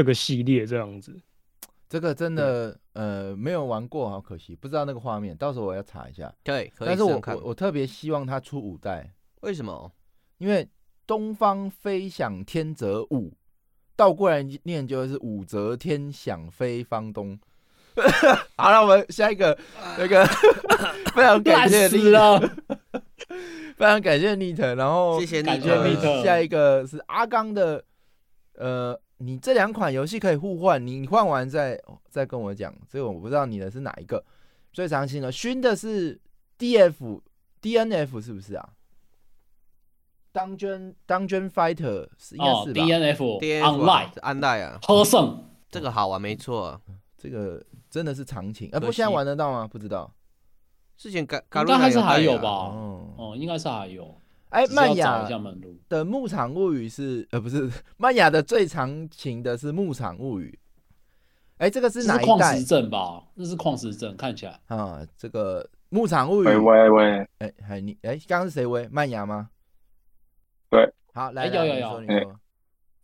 这个系列这样子，这个真的呃没有玩过，好可惜，不知道那个画面，到时候我要查一下。对，但是我我我特别希望他出五代，为什么？因为东方飞翔天泽五倒过来念就是武则天想飞方东。好了，我们下一个那个 非常感谢你了，非常感谢 Neat，然后谢谢你，谢谢 Neat。下一个是阿刚的呃。你这两款游戏可以互换，你换完再再跟我讲。这个我不知道你的是哪一个。最长期的熏的是 D F D N F 是不是啊？Dungeon Dungeon Fighter 是应该是吧？D N F Online Online 啊，喝胜这个好玩没错，这个真的是长情。哎，不过现在玩得到吗？不知道。之前应该还是还有吧？哦，应该是还有。哎，曼雅的牧场物语是呃，不是 曼雅的最长情的是牧场物语。哎，这个是哪一代？矿石镇吧？那是矿石镇，看起来啊，这个牧场物语。喂喂喂，哎，还你哎，刚刚是谁喂？曼雅吗？对，好来，有有有，你说。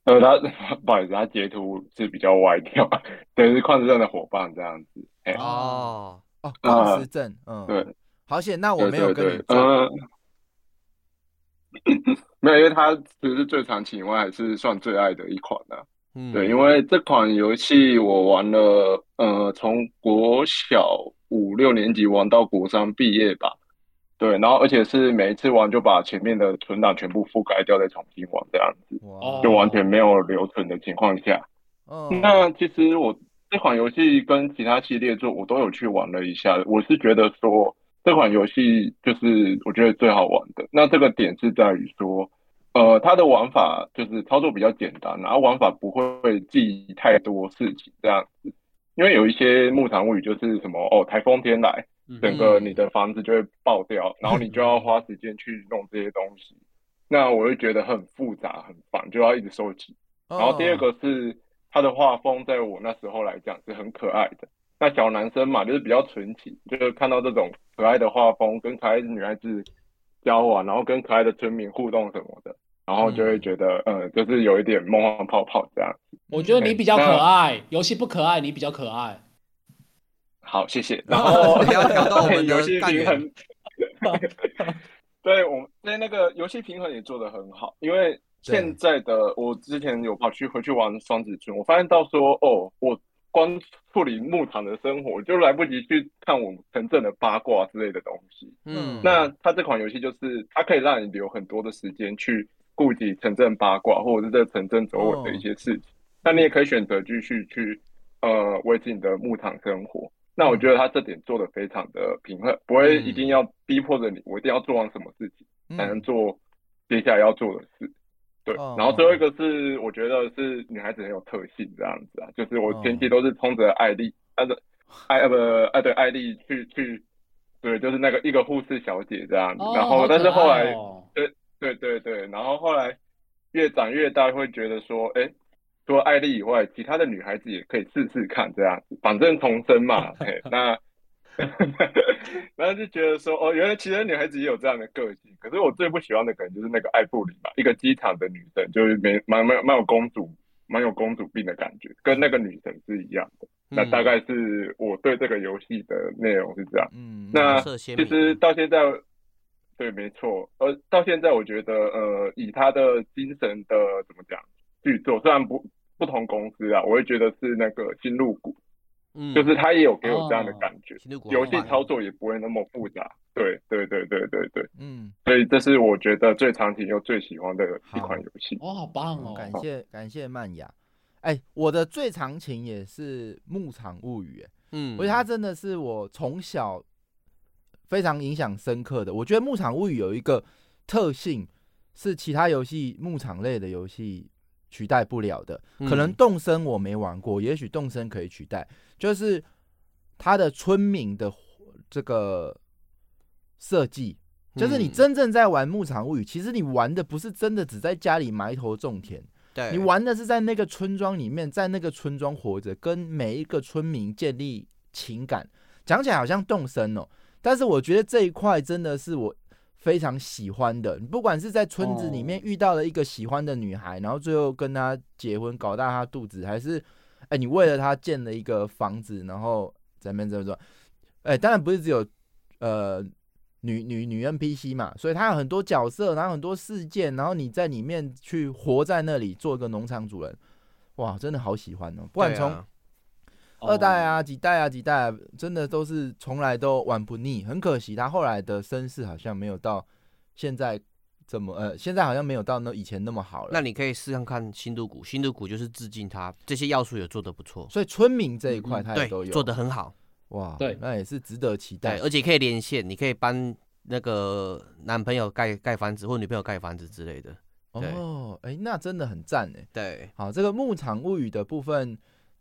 呃，他 不好意思，他截图是比较歪掉，对，是矿石镇的伙伴这样子。哎哦哦，矿石镇，嗯，对，好险，那我没有跟你嗯。没有，因为它其实是最长期以外还是算最爱的一款的、啊。嗯，对，因为这款游戏我玩了，呃，从国小五六年级玩到国三毕业吧。对，然后而且是每一次玩就把前面的存档全部覆盖掉，再重新玩这样子，哇就完全没有留存的情况下。哦，那其实我这款游戏跟其他系列作我都有去玩了一下，我是觉得说。这款游戏就是我觉得最好玩的。那这个点是在于说，呃，它的玩法就是操作比较简单，然后玩法不会记太多事情这样子。因为有一些牧场物语就是什么哦，台风天来，整个你的房子就会爆掉，然后你就要花时间去弄这些东西。那我就觉得很复杂很烦，就要一直收集。然后第二个是它的画风，在我那时候来讲是很可爱的。那小男生嘛，就是比较纯情，就是看到这种可爱的画风，跟可爱的女孩子交往，然后跟可爱的村民互动什么的，然后就会觉得，嗯，呃、就是有一点梦幻泡泡这样。我觉得你比较可爱，游戏不可爱，你比较可爱。好，谢谢。然后要调到我们游戏平衡。对，我们对那个游戏平衡也做得很好，因为现在的我之前有跑去回去玩双子村，我发现到说，哦，我。光处理牧场的生活，就来不及去看我们城镇的八卦之类的东西。嗯，那它这款游戏就是它可以让你留很多的时间去顾及城镇八卦，或者是这城镇周围的一些事情。那、哦、你也可以选择继续去呃维持你的牧场生活。那我觉得它这点做的非常的平衡，不会一定要逼迫着你，我一定要做完什么事情才能做接下来要做的事。对，然后最后一个是我觉得是女孩子很有特性这样子啊，就是我前期都是冲着艾丽，那个艾呃不艾对艾丽去去，对，就是那个一个护士小姐这样子，然后但是后来对对对对，然后后来越长越大，会觉得说，哎，除了艾丽以外，其他的女孩子也可以试试看这样子，反正重生嘛。嘿那 然后就觉得说，哦，原来其他女孩子也有这样的个性。可是我最不喜欢的可能就是那个艾布里吧，一个机场的女生，就是没蛮蛮蛮有公主，蛮有公主病的感觉，跟那个女神是一样的。那大概是我对这个游戏的内容是这样。嗯，那其实到现在，对，没错。呃，到现在我觉得，呃，以他的精神的怎么讲，剧作虽然不不同公司啊，我会觉得是那个星露谷，嗯，就是他也有给我这样的感觉，游戏操作也不会那么复杂。对，对，对，对，对，对，嗯。所以这是我觉得最长情又最喜欢的一款游戏。哇，好棒哦！感谢感谢曼雅。哎、欸，我的最长情也是《牧场物语》嗯，我觉得它真的是我从小非常影响深刻的。我觉得《牧场物语》有一个特性是其他游戏牧场类的游戏取代不了的，可能动森我没玩过，也许动森可以取代，就是它的村民的这个设计，就是你真正在玩《牧场物语》，其实你玩的不是真的只在家里埋头种田。对，你玩的是在那个村庄里面，在那个村庄活着，跟每一个村民建立情感。讲起来好像动身哦，但是我觉得这一块真的是我非常喜欢的。不管是在村子里面遇到了一个喜欢的女孩，然后最后跟她结婚，搞大她肚子，还是哎，你为了她建了一个房子，然后怎么怎么说？哎，当然不是只有呃。女女女 NPC 嘛，所以她有很多角色，然后很多事件，然后你在里面去活在那里，做一个农场主人，哇，真的好喜欢哦！不管从二代啊、几代啊、几代啊，真的都是从来都玩不腻。很可惜，他后来的声势好像没有到现在怎么呃，现在好像没有到那以前那么好了。那你可以试看看新都谷，新都谷就是致敬他这些要素也做得不错，所以村民这一块他也都有、嗯、做得很好。哇，对，那也是值得期待。而且可以连线，你可以帮那个男朋友盖盖房子，或女朋友盖房子之类的。哦，哎、欸，那真的很赞哎。对，好，这个牧场物语的部分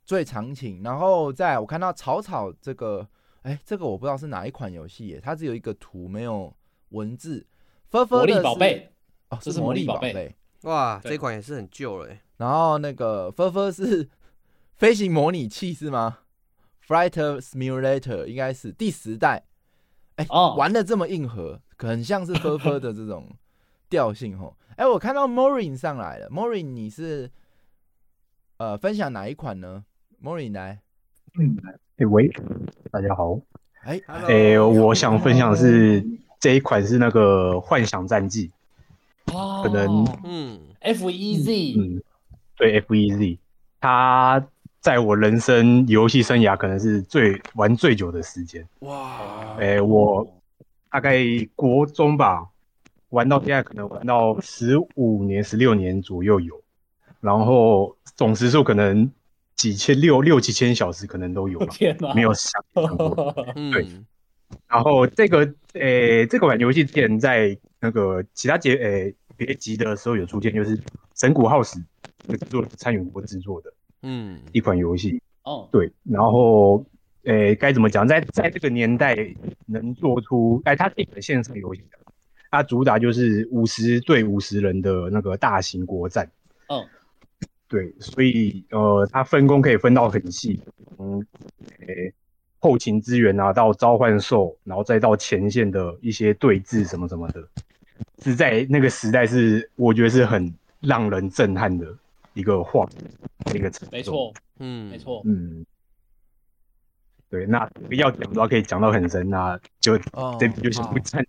最长情，然后在我看到草草这个，哎、欸，这个我不知道是哪一款游戏耶，它只有一个图没有文字。魔力宝贝，哦，这是魔力宝贝。哇，这款也是很旧了。然后那个分分是 飞行模拟器是吗？Flight Simulator 应该是第十代，哎、欸，oh. 玩的这么硬核，很像是 科科的这种调性吼。哎、欸，我看到 Morin 上来了，Morin 你是呃分享哪一款呢？Morin 来，嗯，哎、欸、喂，大家好，哎、欸，哎、欸，我想分享的是这一款是那个幻想战记，哦，可能嗯，FEZ，嗯，对，FEZ，它。在我人生游戏生涯，可能是最玩最久的时间。哇！哎、欸，我大概国中吧，玩到现在可能玩到十五年、十六年左右有，然后总时数可能几千六六七千小时可能都有吧。天！没有想象过。对。然后这个，诶、欸，这个玩游戏之前在那个其他节，诶，别集的时候有出现，就是神谷浩史制作参与过制作的。嗯，一款游戏哦，对，然后，诶、欸，该怎么讲，在在这个年代能做出，哎，它是一款线上游戏，它主打就是五十对五十人的那个大型国战，哦，对，所以呃，它分工可以分到很细，从诶、欸、后勤资源啊，到召唤兽，然后再到前线的一些对峙什么什么的，是在那个时代是我觉得是很让人震撼的。一个画，一个程度，没错，嗯，没错，嗯，对，那要讲的话可以讲到很深，那就这就先不讲。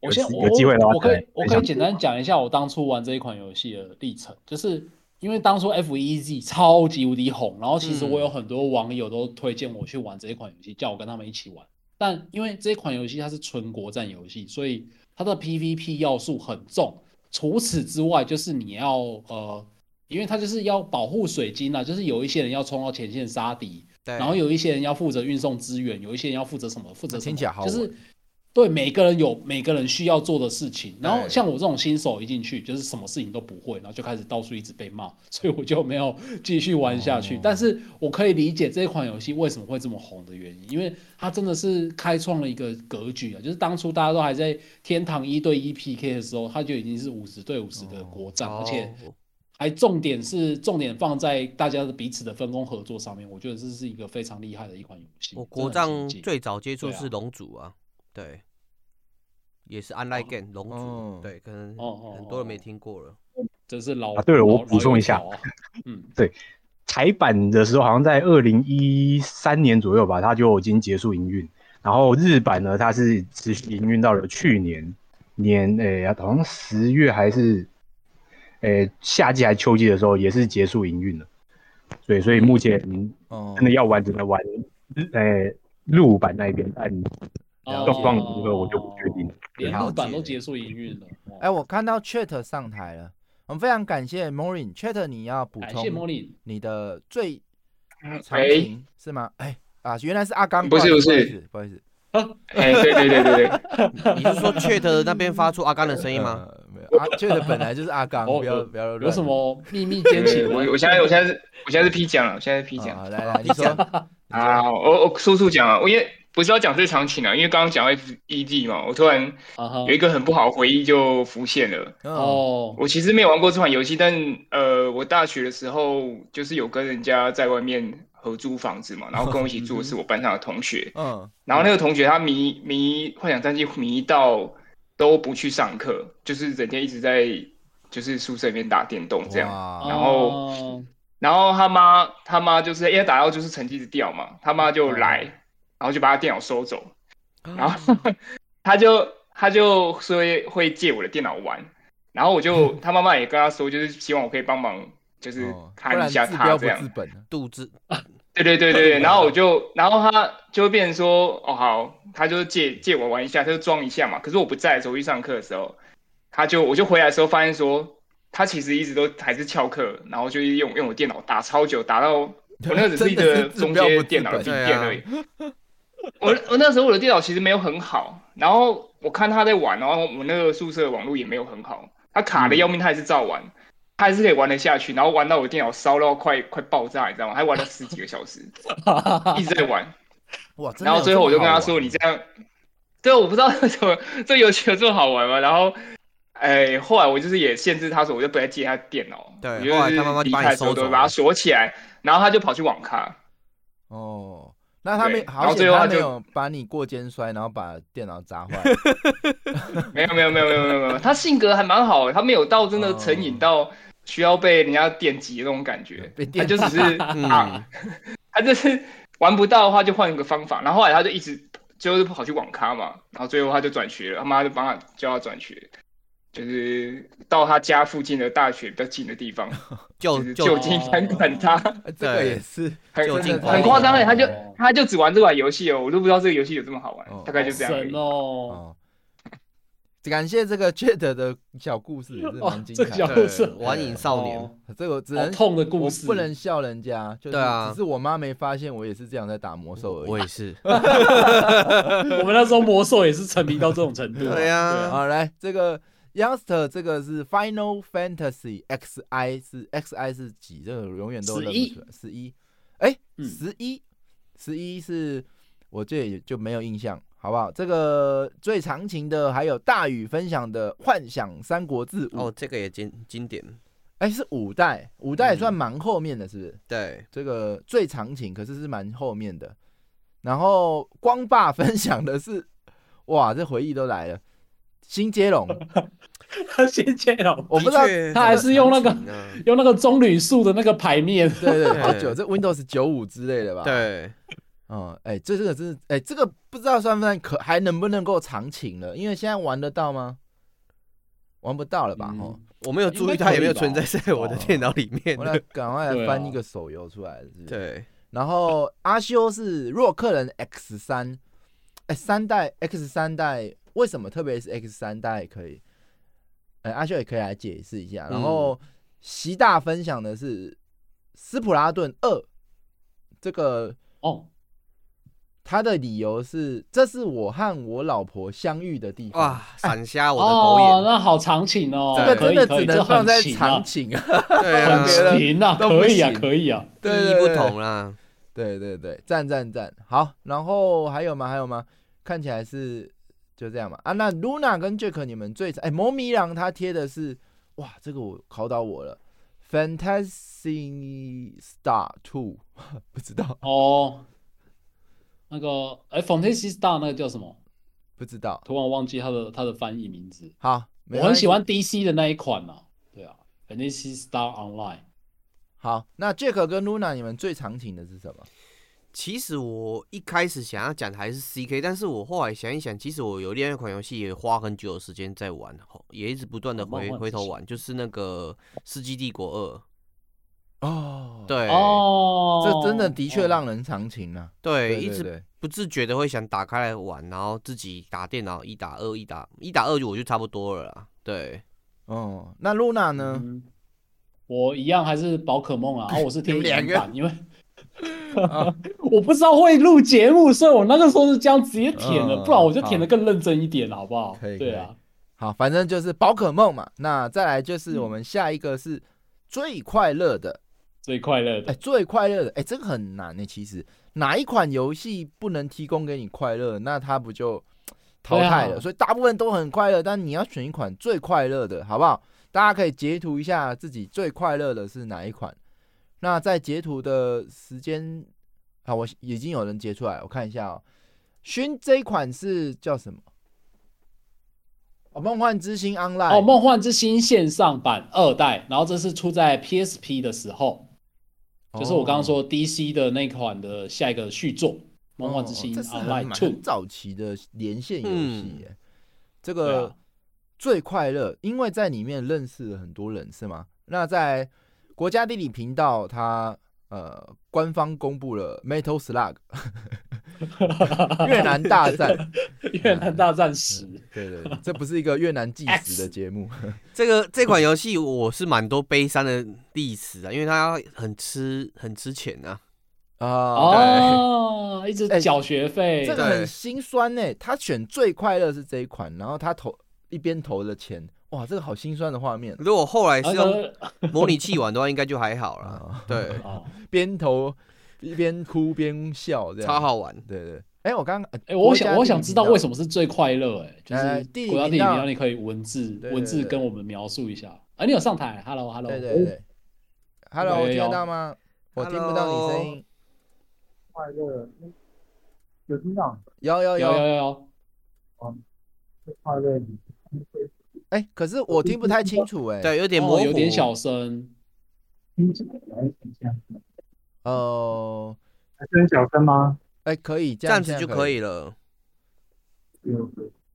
我先，有机会的话，我可以，我可以简单讲一下我当初玩这一款游戏的历程，就是因为当初 FEZ 超级无敌红，然后其实我有很多网友都推荐我去玩这一款游戏，叫我跟他们一起玩。但因为这一款游戏它是纯国战游戏，所以它的 PVP 要素很重。除此之外，就是你要呃。因为它就是要保护水晶啊，就是有一些人要冲到前线杀敌，对，然后有一些人要负责运送资源，有一些人要负责什么负责什么，就是对，每个人有每个人需要做的事情。然后像我这种新手一进去，就是什么事情都不会，然后就开始到处一直被骂，所以我就没有继续玩下去。哦、但是我可以理解这一款游戏为什么会这么红的原因，因为它真的是开创了一个格局啊！就是当初大家都还在天堂一对一 PK 的时候，它就已经是五十对五十的国战，哦、而且还重点是重点放在大家的彼此的分工合作上面。我觉得这是一个非常厉害的一款游戏。我国战最早接触是龙族啊，对。也是 online game 龙族，对，可能很多人没听过了。这是老啊，对了，我补充一下，嗯，对，台版的时候好像在二零一三年左右吧，它就已经结束营运。然后日版呢，它是持续营运到了去年年，诶，好像十月还是诶夏季还是秋季的时候，也是结束营运了。对，所以目前真的要玩，只能玩日诶日武版那一边，但。状况如何我就不确定。连日版都结束营运了。哎，我看到 Chat 上台了，我们非常感谢 Morin。Chat 你要补充你的最长情是吗？哎啊，原来是阿刚，不是不是，不好意思。哎，对对对对对，你是说 Chat 那边发出阿刚的声音吗？没有，啊，Chat 本来就是阿刚，不要不要。有什么秘密奸情？我我现在我现在是我现在是批奖了，我现在是批奖。来来，你说 啊，我我速速讲啊，我因为。不是要讲最长情啊，因为刚刚讲 FED 嘛，我突然有一个很不好的回忆就浮现了。哦，我其实没有玩过这款游戏，但呃，我大学的时候就是有跟人家在外面合租房子嘛，然后 跟我一起住的是我班上的同学。嗯，然后那个同学他迷迷幻想战记迷到都不去上课，就是整天一直在就是宿舍里面打电动这样。然后，然后他妈他妈就是因为打到就是成绩一直掉嘛，他妈就来。然后就把他电脑收走，然后 他就他就说会借我的电脑玩，然后我就 他妈妈也跟他说，就是希望我可以帮忙，就是看一下他这样。肚子，对对对对对。然后我就，然后他就会变成说，哦好，他就借借我玩一下，他就装一下嘛。可是我不在的时候去上课的时候，他就我就回来的时候发现说，他其实一直都还是翘课，然后就用用我电脑打超久，打到我那只是一个中间电脑的笔电而已。我我那时候我的电脑其实没有很好，然后我看他在玩，然后我那个宿舍网络也没有很好，他卡的要命，他还是照玩，他还是可以玩得下去，然后玩到我电脑烧到快快爆炸，你知道吗？还玩了十几个小时，一直在玩，哇！然后最后我就跟他说：“你这样，对，我不知道为什么这游戏有这么好玩嘛。”然后，哎，后来我就是也限制他说，我就不再借他电脑，对，后来他妈妈把你收走，把他锁起来，然后他就跑去网咖，哦。那他没，好险他没有把你过肩摔，然后把电脑砸坏。没有没有没有没有没有没有，他性格还蛮好，他没有到真的成瘾到需要被人家电击的那种感觉。他就只是啊，他就是玩不到的话就换一个方法，然后后来他就一直就是跑去网咖嘛，然后最后他就转学了，他妈就帮他叫他转学。就是到他家附近的大学比较近的地方，就就近看管他，这个也是很很夸张的，他就他。就只玩这款游戏哦，我都不知道这个游戏有这么好玩，大概就这样哦。感谢这个 Jet 的小故事，也是 蛮精彩。这个小故事，玩瘾少年，这个只能痛的故事，不能笑人家。对啊，只是我妈没发现，我也是这样在打魔兽而已。我也是，我们那时候魔兽也是沉迷到这种程度。对啊，好来这个。Youngster 这个是 Final Fantasy XI 是 XI 是几？这个永远都认不出来。十一，哎，十一，十一是我这也就没有印象，好不好？这个最长情的还有大宇分享的《幻想三国志》哦，这个也经经典。哎，是五代，五代也算蛮后面的，是不是？对，这个最长情可是是蛮后面的。然后光爸分享的是，哇，这回忆都来了。新接龙，他 新接龙，我不知道他还是用那个 用那个棕榈树的那个牌面，对对，好久，这 Windows 九五之类的吧？对，嗯，哎，这这个真是，哎，这个不知道算不算可还能不能够长情了？因为现在玩得到吗？玩不到了吧？哦，我没有注意，它也没有存在在我的电脑里面。我来赶快来翻一个手游出来，对。然后阿修是洛克人 X 三，哎，三代 X 三代。为什么特别是 X 三大家也可以？呃，阿秀也可以来解释一下。然后习大分享的是《斯普拉顿二》这个哦，他的理由是，这是我和我老婆相遇的地方。哇，闪瞎我的狗眼，哦，那好长情哦，这个真的只能放在长情啊，对啊，很情啊，可以啊，可以啊，对，意义不同啦。对对对，赞赞赞，好，然后还有吗？还有吗？看起来是就这样嘛。啊，那 Luna 跟 Jack 你们最哎，魔迷狼他贴的是，哇，这个我考倒我了，Fantasy Star Two，不知道哦。那个哎，Fantasy Star 那个叫什么？不知道，突然忘记他的他的翻译名字。好，我很喜欢 DC 的那一款呢、啊。对啊，Fantasy Star Online。好，那 Jack 跟 Luna 你们最常请的是什么？其实我一开始想要讲的还是 CK，但是我后来想一想，其实我有另外一款游戏也花很久的时间在玩，也一直不断的回回头玩，就是那个《世纪帝国二》。哦，对，哦，这真的的确让人长情啊。对，一直不自觉的会想打开来玩，然后自己打电脑一打二，一打一打二就，我就差不多了啦。对，哦，那露娜呢？嗯、我一样还是宝可梦啊，然后我是听 两个，因为 我不知道会录节目，所以我那个时候是这样直接舔的，嗯、不然我就舔的更认真一点，好不好？可以，对啊，好，反正就是宝可梦嘛。那再来就是我们下一个是最快乐的。最快乐的，哎，最快乐的，哎，这个很难呢。其实哪一款游戏不能提供给你快乐，那它不就淘汰了？所以大部分都很快乐，但你要选一款最快乐的，好不好？大家可以截图一下自己最快乐的是哪一款。那在截图的时间啊，我已经有人截出来，我看一下哦。勋这一款是叫什么？哦，梦幻之星 Online。哦，梦幻之星线上版二代，然后这是出在 PSP 的时候。就是我刚刚说 DC 的那款的下一个续作《梦幻之星 Online 2》，很早期的连线游戏耶。这个最快乐，因为在里面认识了很多人，是吗？那在国家地理频道，它呃官方公布了 Metal Slug 越南大战，越南大战十，对对对，这不是一个越南纪实的节目。这个这款游戏我是蛮多悲伤的历史啊，因为它很吃很吃钱啊。啊哦，一直缴学费，这个很心酸呢。他选最快乐是这一款，然后他投一边投了钱，哇，这个好心酸的画面。如果后来是用模拟器玩的话，应该就还好了。对，边投。一边哭边笑，这样超好玩。对对，哎，我刚刚哎，我想我想知道为什么是最快乐？哎，就是国家地理频道，你可以文字文字跟我们描述一下。哎，你有上台？Hello Hello，对对对，Hello，听得到吗？我听不到你声音。快乐，有听到？有有有有有。嗯，快乐。哎，可是我听不太清楚，哎，对，有点模糊，有点小声。呃，还是很小声吗？哎、欸，可以这样，这样子就可以了。有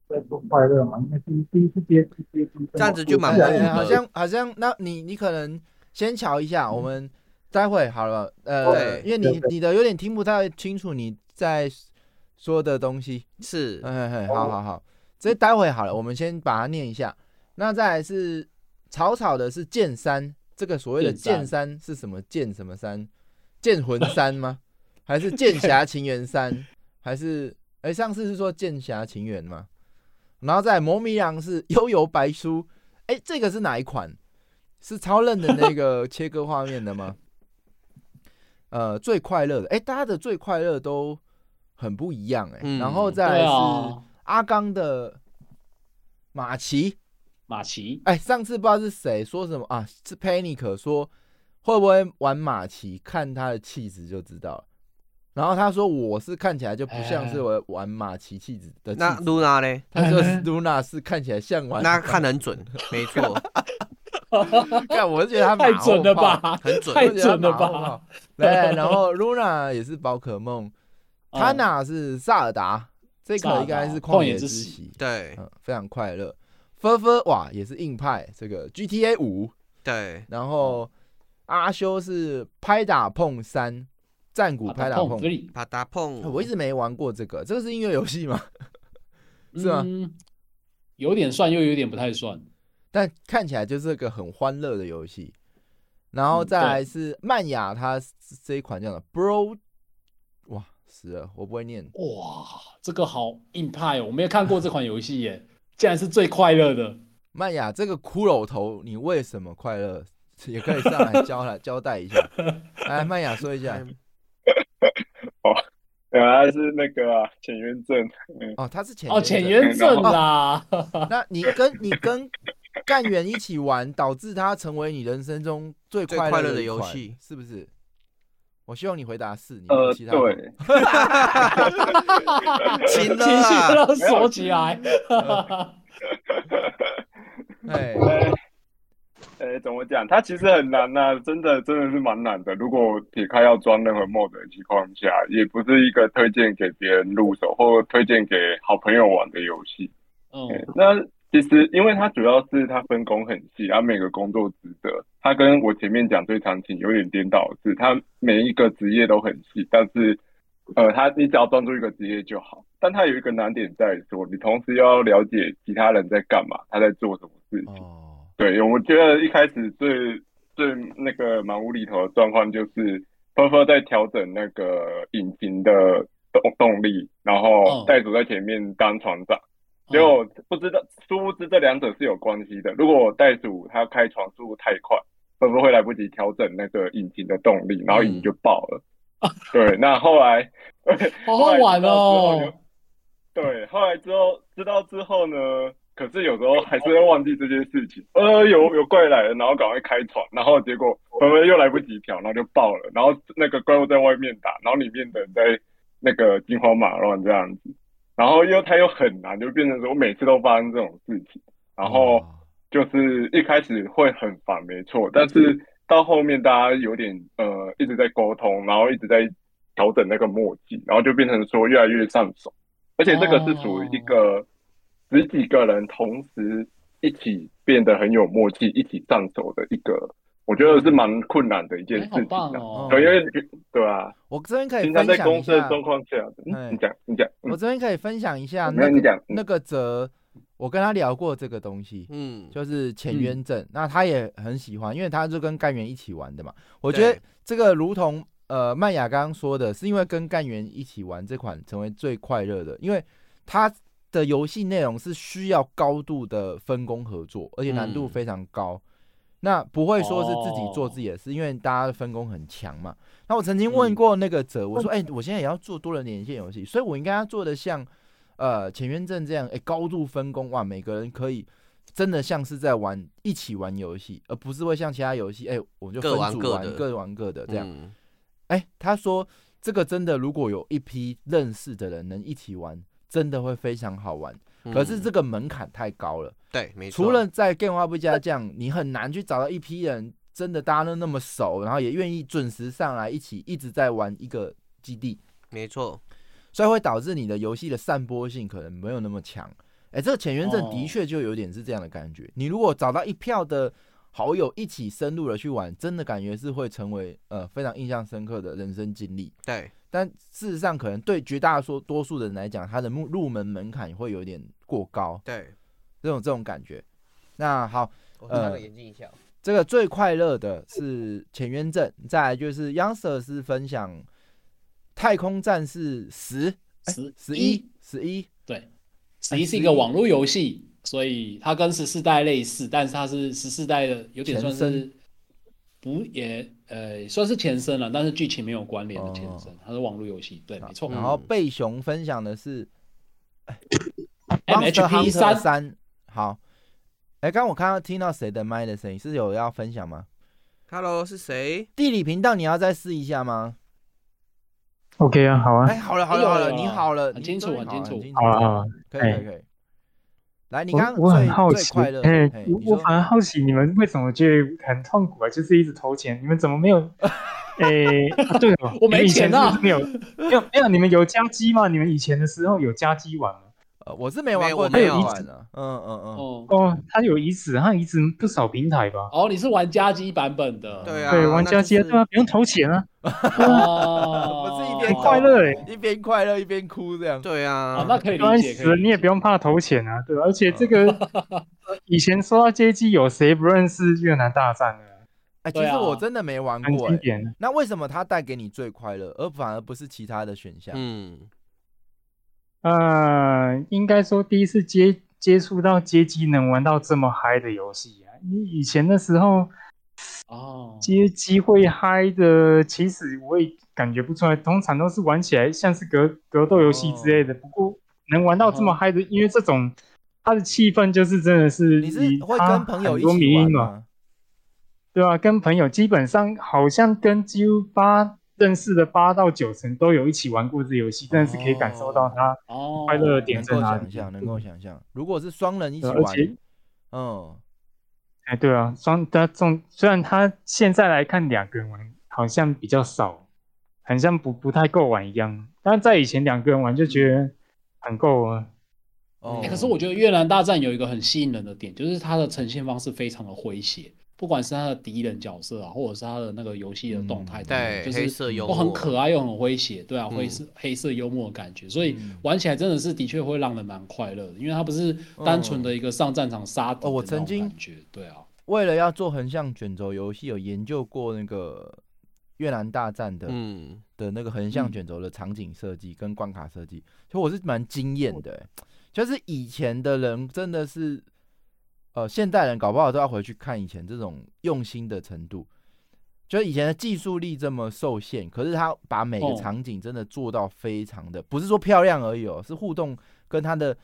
在做快乐嘛？因为第第一次接接触，这样子就蛮快乐。好像好像，那你你可能先瞧一下，嗯、我们待会好了。呃，对因为你你的有点听不太清楚你在说的东西。是，哎哎，好好好，这待会好了，我们先把它念一下。那再来是草草的是剑山，这个所谓的剑山是什么剑什么山？剑魂山吗？还是剑侠情缘山？还是哎、欸，上次是说剑侠情缘吗？然后再魔迷狼是悠游白书，哎、欸，这个是哪一款？是超任的那个切割画面的吗？呃，最快乐的，哎、欸，大家的最快乐都很不一样、欸，哎、嗯，然后再来是阿刚的马奇，马奇，哎，上次不知道是谁说什么啊？是 Panic 说。会不会玩马奇？看他的气质就知道了。然后他说：“我是看起来就不像是我玩马奇气质的。”那露娜呢？他说：“露娜是看起来像玩。”那看很准，没错。看，我是觉得他太准了吧，很准，太准了吧。来，然后露娜也是宝可梦，他那是萨尔达，这个应该是旷野之息，对，非常快乐。分分哇，也是硬派，这个 GTA 五，对，然后。阿修是拍打碰三，战鼓拍打碰，拍打碰。我一直没玩过这个，这个是音乐游戏吗？是吗？有点算，又有点不太算，但看起来就是个很欢乐的游戏。然后再来是曼雅，它这一款叫做 Bro，哇，死了，我不会念。哇，这个好硬派哦！我没有看过这款游戏耶，竟然是最快乐的。麦雅，这个骷髅头，你为什么快乐？也可以上来交来交代一下。来，麦雅说一下。哦，原来是那个浅渊症。哦，他是浅哦浅渊症啦。那你跟你跟干员一起玩，导致他成为你人生中最快乐的游戏，是不是？我希望你回答是。你呃，其他对。情绪都锁起来。哎，哎，怎么讲？它其实很难呐、啊，真的真的是蛮难的。如果撇开要装任何 mod 的情况下，也不是一个推荐给别人入手或推荐给好朋友玩的游戏。嗯，那其实因为它主要是它分工很细，然后每个工作职责，它跟我前面讲最长情有点颠倒的是，它每一个职业都很细，但是呃，它你只要专注一个职业就好。但它有一个难点在于说，你同时要了解其他人在干嘛，他在做什么事情。哦对，我觉得一开始最最那个蛮无厘头的状况就是，科科在调整那个引擎的动动力，然后袋鼠在前面当船长，结果不知道殊不知这两者是有关系的。如果袋鼠它开船速度太快，会不会来不及调整那个引擎的动力，然后引擎就爆了？嗯、对，那后来 好好 玩哦。对，后来之后知道之后呢？可是有时候还是会忘记这件事情，呃，有有怪来了，然后赶快开船，然后结果我们又来不及调，然后就爆了，然后那个怪物在外面打，然后里面的人在那个兵荒马乱这样子，然后又他又很难，就变成说我每次都发生这种事情，然后就是一开始会很烦，没错，但是到后面大家有点呃一直在沟通，然后一直在调整那个默契，然后就变成说越来越上手，而且这个是属于一个。十几个人同时一起变得很有默契，一起上手的一个，我觉得是蛮困难的一件事情哦、对，因为对啊，我这边可以分享一下。在公司的状况下，嗯、你讲，你讲。我这边可以分享一下那个、嗯、那个哲，我跟他聊过这个东西，嗯，就是前渊症。那他也很喜欢，因为他就跟干员一起玩的嘛。我觉得这个如同呃曼雅刚刚说的，是因为跟干员一起玩这款成为最快乐的，因为他。的游戏内容是需要高度的分工合作，而且难度非常高。嗯、那不会说是自己做自己的事，哦、因为大家的分工很强嘛。那我曾经问过那个哲，我说：“哎、欸，我现在也要做多人连线游戏，所以我应该要做的像呃前渊镇这样，哎、欸，高度分工哇，每个人可以真的像是在玩一起玩游戏，而不是会像其他游戏，哎、欸，我就分组玩，各玩各的，各玩各的这样。哎、他说这个真的，如果有一批认识的人能一起玩。”真的会非常好玩，可是这个门槛太高了。嗯、对，没错。除了在 Game 话不加这样，你很难去找到一批人真的大家都那么熟，然后也愿意准时上来一起一直在玩一个基地。没错，所以会导致你的游戏的散播性可能没有那么强。哎、欸，这个潜渊症的确就有点是这样的感觉。哦、你如果找到一票的好友一起深入的去玩，真的感觉是会成为呃非常印象深刻的人生经历。对。但事实上，可能对绝大多数的人来讲，他的入入门门槛会有点过高。对，这种这种感觉。那好，呃，这个最快乐的是前渊症，再来就是央视是分享《太空战士十十十一十一》。对，十一是一个网络游戏，所以它跟十四代类似，但是它是十四代的，有点算是不也。呃，算是前身了，但是剧情没有关联的前身，哦、它是网络游戏，对，没错。然后贝熊分享的是 MHP 三三，好。哎，刚刚我看到听到谁的麦的声音，是有要分享吗？Hello，是谁？地理频道，你要再试一下吗？OK 啊，好啊。哎，好了，好了，好了，你好了，很清楚，很清楚，好了，好了，可以，可以，可以。来，你刚刚我很好奇，哎，我反而好奇你们为什么觉得很痛苦啊？就是一直投钱，你们怎么没有？哎，对了，我没钱啊，没有，没有，没有，你们有加机吗？你们以前的时候有加机玩吗？呃，我是没玩过，没有移植的，嗯嗯嗯，哦，他有移植，他移植不少平台吧？哦，你是玩家机版本的，对啊，对，玩家机对啊，不用投钱啊，哦，我是一边快乐，一边快乐一边哭这样，对啊，那可以理解，你也不用怕投钱啊，对，而且这个 以前说到街机，有谁不认识越南大战呢？哎，其实我真的没玩过。那为什么它带给你最快乐，而反而不是其他的选项？嗯，呃，应该说第一次接接触到街机能玩到这么嗨的游戏啊！你以前的时候，哦，街机会嗨的，其实我也感觉不出来，通常都是玩起来像是格格斗游戏之类的。不过能玩到这么嗨的，因为这种它的气氛就是真的是，你是会跟朋友一起玩吗？对啊，跟朋友基本上好像跟几乎八认识的八到九成都有一起玩过这游戏，但是可以感受到它快乐的点在哪里。能够想象，能够想象，如果是双人一起玩，嗯，哎，对啊，双的这种虽然他现在来看两个人玩好像比较少，好像不不太够玩一样，但在以前两个人玩就觉得很够啊。哦、欸，可是我觉得越南大战有一个很吸引人的点，就是它的呈现方式非常的诙谐。不管是他的敌人角色啊，或者是他的那个游戏的动态，对，就是都很可爱又很诙谐，对啊，灰色黑色幽默的感觉，所以玩起来真的是的确会让人蛮快乐的，因为它不是单纯的一个上战场杀敌的那种感觉，对啊。为了要做横向卷轴游戏，有研究过那个越南大战的，嗯，的那个横向卷轴的场景设计跟关卡设计，其实我是蛮惊艳的，就是以前的人真的是。呃，现代人搞不好都要回去看以前这种用心的程度，就是以前的技术力这么受限，可是他把每个场景真的做到非常的，哦、不是说漂亮而已哦，是互动跟他的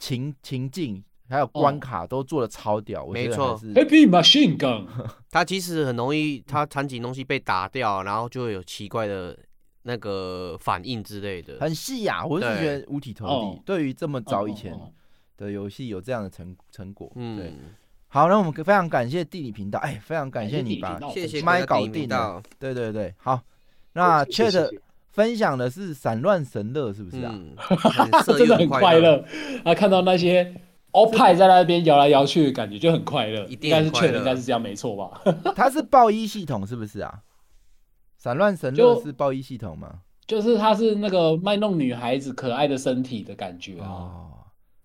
情情境还有关卡都做的超屌，没错。，Happy Machine Gun，他其实很容易，它场景东西被打掉，然后就会有奇怪的那个反应之类的，很细呀、啊，我是觉得五体投地。哦、对于这么早以前。的游戏有这样的成成果，嗯，对，好，那我们非常感谢地理频道，哎，非常感谢你把麦搞定了，对对对，好，那 Chat 分享的是散乱神乐，是不是啊？真的很快乐，啊，看到那些欧派在那边摇来摇去，感觉就很快乐，应该是 Chat 应该是这样，没错吧？它是爆衣系统是不是啊？散乱神乐是爆衣系统吗？就是它是那个卖弄女孩子可爱的身体的感觉啊。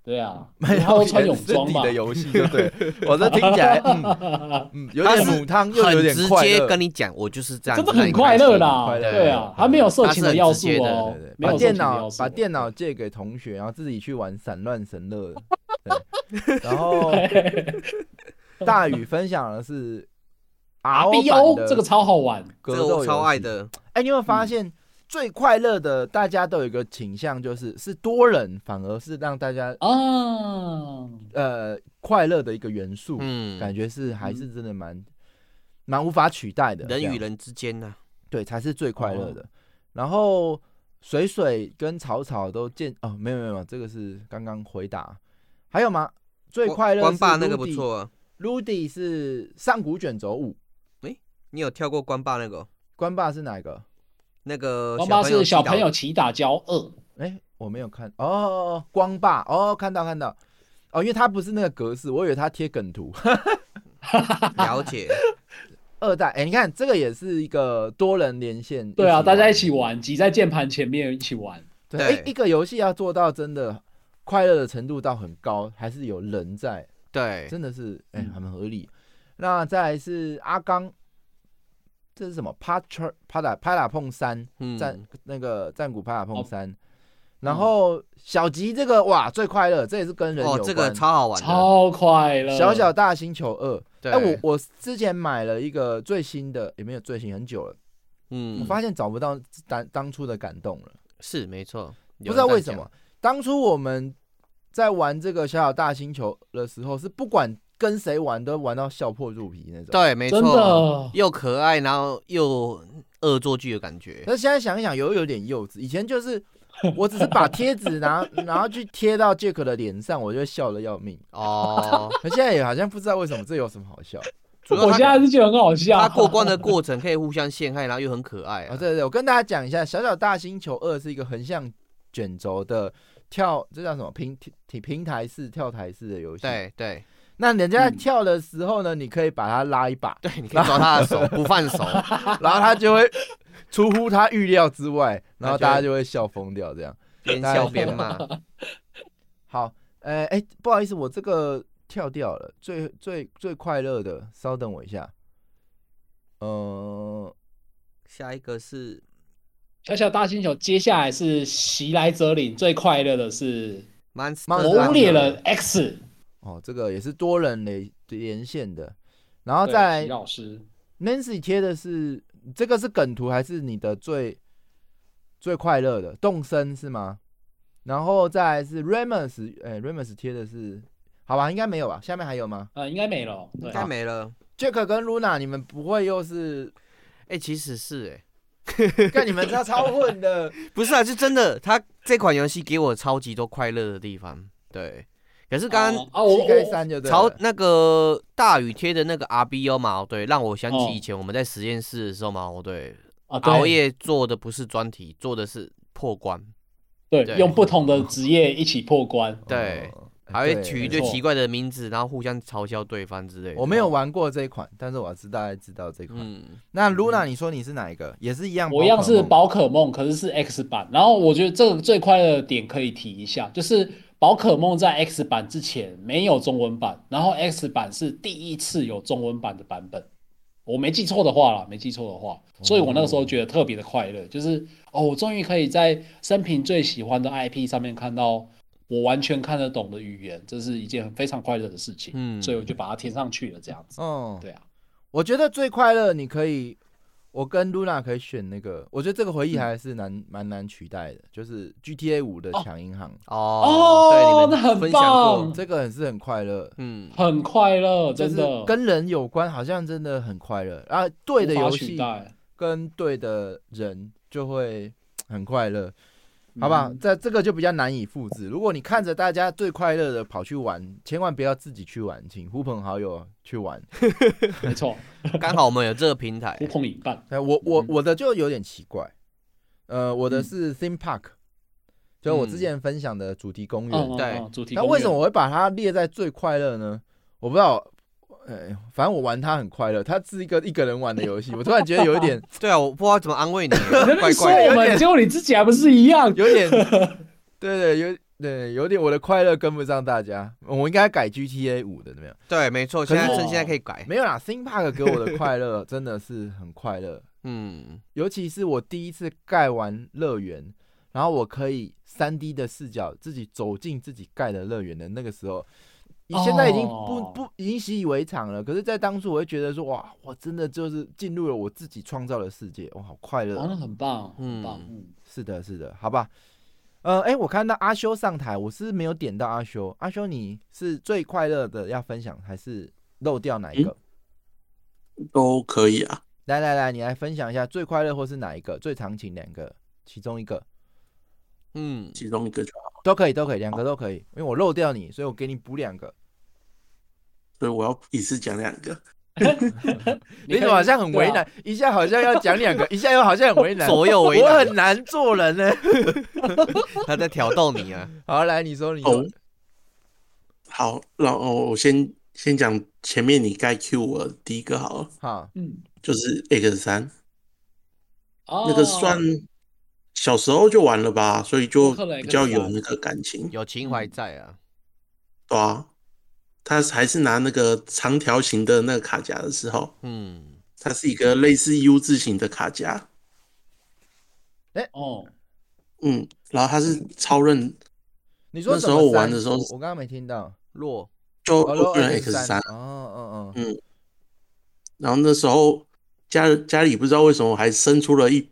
对啊，没有穿泳装嘛的游戏，对不对？我这听起来，嗯，有点母汤，又有点直接跟你讲，我就是这样，真 的很快乐啦。对啊，他没有色情的要素哦。把电脑把电脑借给同学，然后自己去玩散乱神乐。然后 大宇分享的是 R B O 这个超好玩，这个我超爱的。哎，你有没有发现？最快乐的，大家都有一个倾向，就是是多人，反而是让大家啊，呃，快乐的一个元素。嗯，感觉是还是真的蛮蛮无法取代的。人与人之间呢，对，才是最快乐的。然后水水跟草草都见哦，没有没有，这个是刚刚回答。还有吗？最快乐关霸那个不错，Rudy 是上古卷轴五。诶，你有跳过关霸那个？关霸是哪一个？那个光霸是小朋友起打交二，哎，我没有看哦。光霸哦，看到看到哦，因为他不是那个格式，我以为他贴梗图。了解二代，哎，你看这个也是一个多人连线，对啊，大家一起玩，挤在键盘前面一起玩。对，一个游戏要做到真的快乐的程度到很高，还是有人在。对，真的是哎，很合理。那再来是阿刚。这是什么？帕特帕打帕打碰三战那个战鼓帕打碰三，然后小吉这个哇最快乐，这也是跟人有关，这个超好玩，超快乐。小小大星球二，哎我我之前买了一个最新的，也没有最新很久了，嗯，我发现找不到当当初的感动了，是没错，不知道为什么当初我们在玩这个小小大星球的时候是不管。跟谁玩都玩到笑破肚皮那种，对，没错，又可爱，然后又恶作剧的感觉。那现在想一想，有有点幼稚。以前就是，我只是把贴纸拿，然后去贴到杰克的脸上，我就笑得要命。哦，可 现在也好像不知道为什么这有什么好笑。主要我现在是觉得很好笑。他过关的过程可以互相陷害，然后又很可爱啊。啊对对对，我跟大家讲一下，《小小大星球二》是一个横向卷轴的跳，这叫什么平平平台式跳台式的游戏。对对。那人家在跳的时候呢，嗯、你可以把他拉一把，对，你可以抓他的手，不放手，然后他就会出乎他预料之外，然后大家就会笑疯掉，这样边笑边骂。好，哎、欸、哎、欸，不好意思，我这个跳掉了，最最最快乐的，稍等我一下。呃，下一个是小小大星球，接下来是袭来者领，最快乐的是魔物猎人 X。哦，这个也是多人连连线的，然后再来老师 Nancy 贴的是这个是梗图还是你的最最快乐的动身是吗？然后再来是 Remus，哎，Remus 贴的是好吧，应该没有吧？下面还有吗？呃，应该没了，应该没了。Jack 跟 Luna，你们不会又是？哎、欸，其实是哎、欸，看你们他超混的，不是啊，是真的。他这款游戏给我超级多快乐的地方，对。可是刚刚啊，我朝那个大雨贴的那个 RBO 嘛，对，让我想起以前我们在实验室的时候嘛，对，熬夜做的不是专题，做的是破关，对，用不同的职业一起破关，对。还会取一堆奇怪的名字，然后互相嘲笑对方之类的。我没有玩过这一款，但是我知大概知道这款。嗯，那 Luna，你说你是哪一个？也是一样，我一样是宝可梦，可是是 X 版。然后我觉得这个最快乐的点可以提一下，就是宝可梦在 X 版之前没有中文版，然后 X 版是第一次有中文版的版本。我没记错的话啦，没记错的话，所以我那个时候觉得特别的快乐，就是哦，我终于可以在生平最喜欢的 IP 上面看到。我完全看得懂的语言，这是一件非常快乐的事情。嗯，所以我就把它填上去了，这样子。哦，对啊，我觉得最快乐，你可以，我跟 Luna 可以选那个。我觉得这个回忆还是难蛮难取代的，就是 GTA 五的抢银行。哦，对，你们很棒，这个很是很快乐，嗯，很快乐，真的跟人有关，好像真的很快乐啊。对的游戏跟对的人就会很快乐。好不好？这这个就比较难以复制。如果你看着大家最快乐的跑去玩，千万不要自己去玩，请呼朋好友去玩。没错，刚好我们有这个平台，呼朋引伴。哎，我我我的就有点奇怪，呃，我的是 Theme Park，就我之前分享的主题公园。对，主题公园。那为什么我会把它列在最快乐呢？我不知道。哎，反正我玩它很快乐，它是一个一个人玩的游戏。我突然觉得有一点，对啊，我不知道怎么安慰你，怪怪的，有点，结果你自己还不是一样，有点，对对，有对有点我的快乐跟不上大家，我应该改 GTA 五的，怎么样？对，没错，现在趁现在可以改，没有啦，Theme Park 给我的快乐真的是很快乐，嗯，尤其是我第一次盖完乐园，然后我可以三 D 的视角自己走进自己盖的乐园的那个时候。你现在已经不不已经习以为常了，可是，在当初我会觉得说，哇，我真的就是进入了我自己创造的世界，哇，好快乐，玩的很棒，很棒，嗯，是的，是的，好吧，呃，哎，我看到阿修上台，我是没有点到阿修，阿修，你是最快乐的要分享，还是漏掉哪一个？都可以啊，来来来，你来分享一下最快乐或是哪一个？最长请两个，其中一个。嗯，其中一个就好，都可以，都可以，两个都可以，因为我漏掉你，所以我给你补两个，所以我要一次讲两个。你怎么好像很为难？一下好像要讲两个，一下又好像很为难，左右为难，我很难做人呢。他在挑逗你啊！好，来，你说你哦，好，然后我先先讲前面你该 Q 我第一个好了，好，嗯，就是 X 三，那个算。小时候就玩了吧，所以就比较有那个感情，有情怀在啊。对啊，他还是拿那个长条形的那个卡夹的时候，嗯，它是一个类似 U 字形的卡夹。哎、欸、哦，嗯，然后它是超任。你说那时候我玩的时候，我刚刚没听到。弱就弱 X 三。哦哦哦，嗯。然后那时候家家里不知道为什么还生出了一。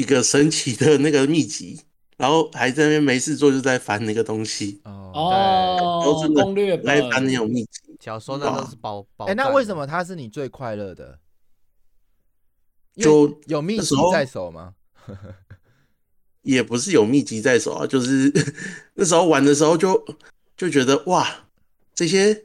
一个神奇的那个秘籍，然后还在那边没事做，就在翻那个东西哦，都是攻略来翻那种秘籍。小时候那都是宝宝。哎，那为什么他是你最快乐的？就有秘籍在手吗？也不是有秘籍在手啊，就是 那时候玩的时候就就觉得哇，这些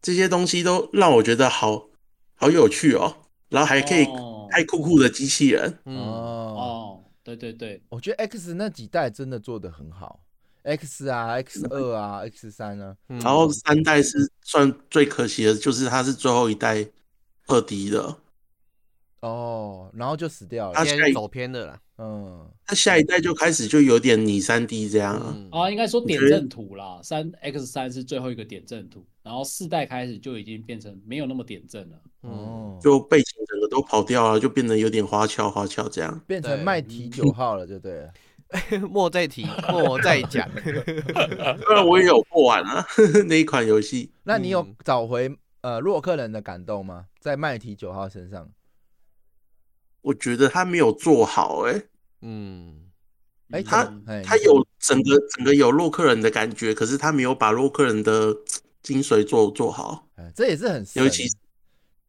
这些东西都让我觉得好好有趣哦，然后还可以。太酷酷的机器人，嗯哦，对对对，我觉得 X 那几代真的做的很好，X 啊，X 二啊，X 三啊，然后三代是算最可惜的，就是它是最后一代二 D 的，哦，然后就死掉了，它现在走偏的了，嗯，那下一代就开始就有点拟三 D 这样啊，啊，应该说点阵图啦，三 X 三是最后一个点阵图，然后四代开始就已经变成没有那么点阵了。哦，就背景整个都跑掉了，就变得有点花俏花俏这样，变成麦提九号了，就对了。莫再提，莫再讲。当然我也有破完啊 那一款游戏。那你有找回呃洛克人的感动吗？在麦提九号身上？我觉得他没有做好、欸，哎，嗯，哎，他他有整个整个有洛克人的感觉，可是他没有把洛克人的 精髓做做好。哎，这也是很尤其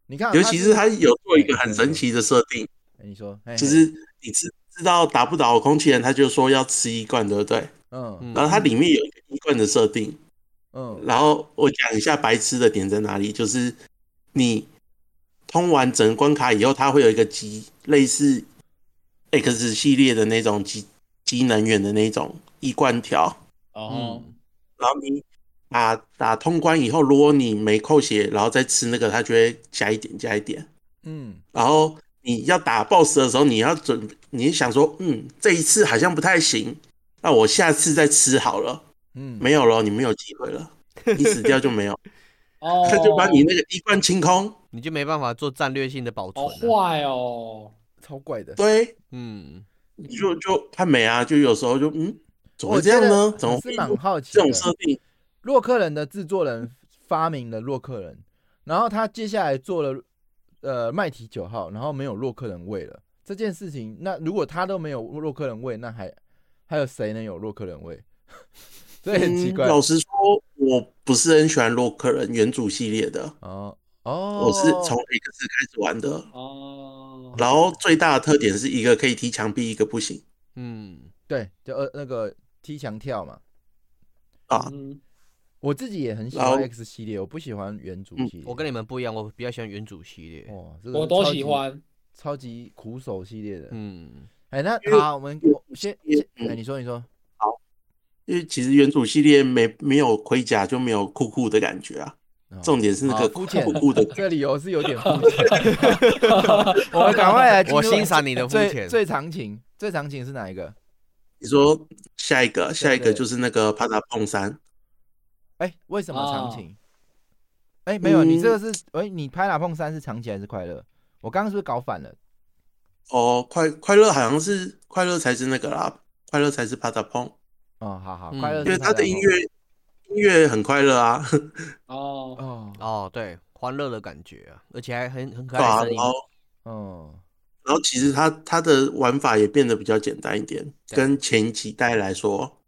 你看，尤其是他有做一个很神奇的设定。你说，就是你知知道打不倒空气人，他就说要吃一罐，对不对？嗯，然后它里面有一个一罐的设定，嗯，然后我讲一下白痴的点在哪里，就是你通完整关卡以后，它会有一个机类似 X 系列的那种机机能源的那种一罐条，哦，然后你打打通关以后，如果你没扣血，然后再吃那个，它就会加一点加一点，嗯，然后。你要打 BOSS 的时候，你要准，你想说，嗯，这一次好像不太行，那我下次再吃好了。嗯，没有了，你没有机会了，你死掉就没有。哦，他就把你那个一罐清空，你就没办法做战略性的保存。好坏哦，超怪的。对，嗯，你就就看没啊，就有时候就嗯，怎么会这样呢？怎么是蛮好奇这种设定？洛克人的制作人发明了洛克人，然后他接下来做了。呃，麦提九号，然后没有洛克人味了这件事情，那如果他都没有洛克人味，那还还有谁能有洛克人味？这很奇怪。嗯、老实说，我不是很喜欢洛克人原主系列的。哦哦，我是从 X 开始玩的。哦，然后最大的特点是一个可以踢墙壁，一个不行。嗯，对，就呃那个踢墙跳嘛。啊。嗯我自己也很喜欢 X 系列，我不喜欢原主系列。我跟你们不一样，我比较喜欢原主系列。哇，这个我都喜欢超级苦手系列的。嗯，哎，那好，我们先哎，你说你说好，因为其实原主系列没没有盔甲就没有酷酷的感觉啊。重点是那个酷酷的，这理由是有点肤 浅。我们赶快来，我欣赏你的肤浅。最长情，最长情是哪一个？你说下一个，下一个就是那个帕达碰三。哎，为什么长情？哎，没有，你这个是哎，你拍哪碰三是长情还是快乐？我刚刚是不是搞反了？哦，快快乐好像是快乐才是那个啦，快乐才是帕达碰。哦，好好，快乐，因为他的音乐音乐很快乐啊。哦哦哦，对，欢乐的感觉啊，而且还很很可爱的声音。哦，然后其实他他的玩法也变得比较简单一点，跟前几代来说。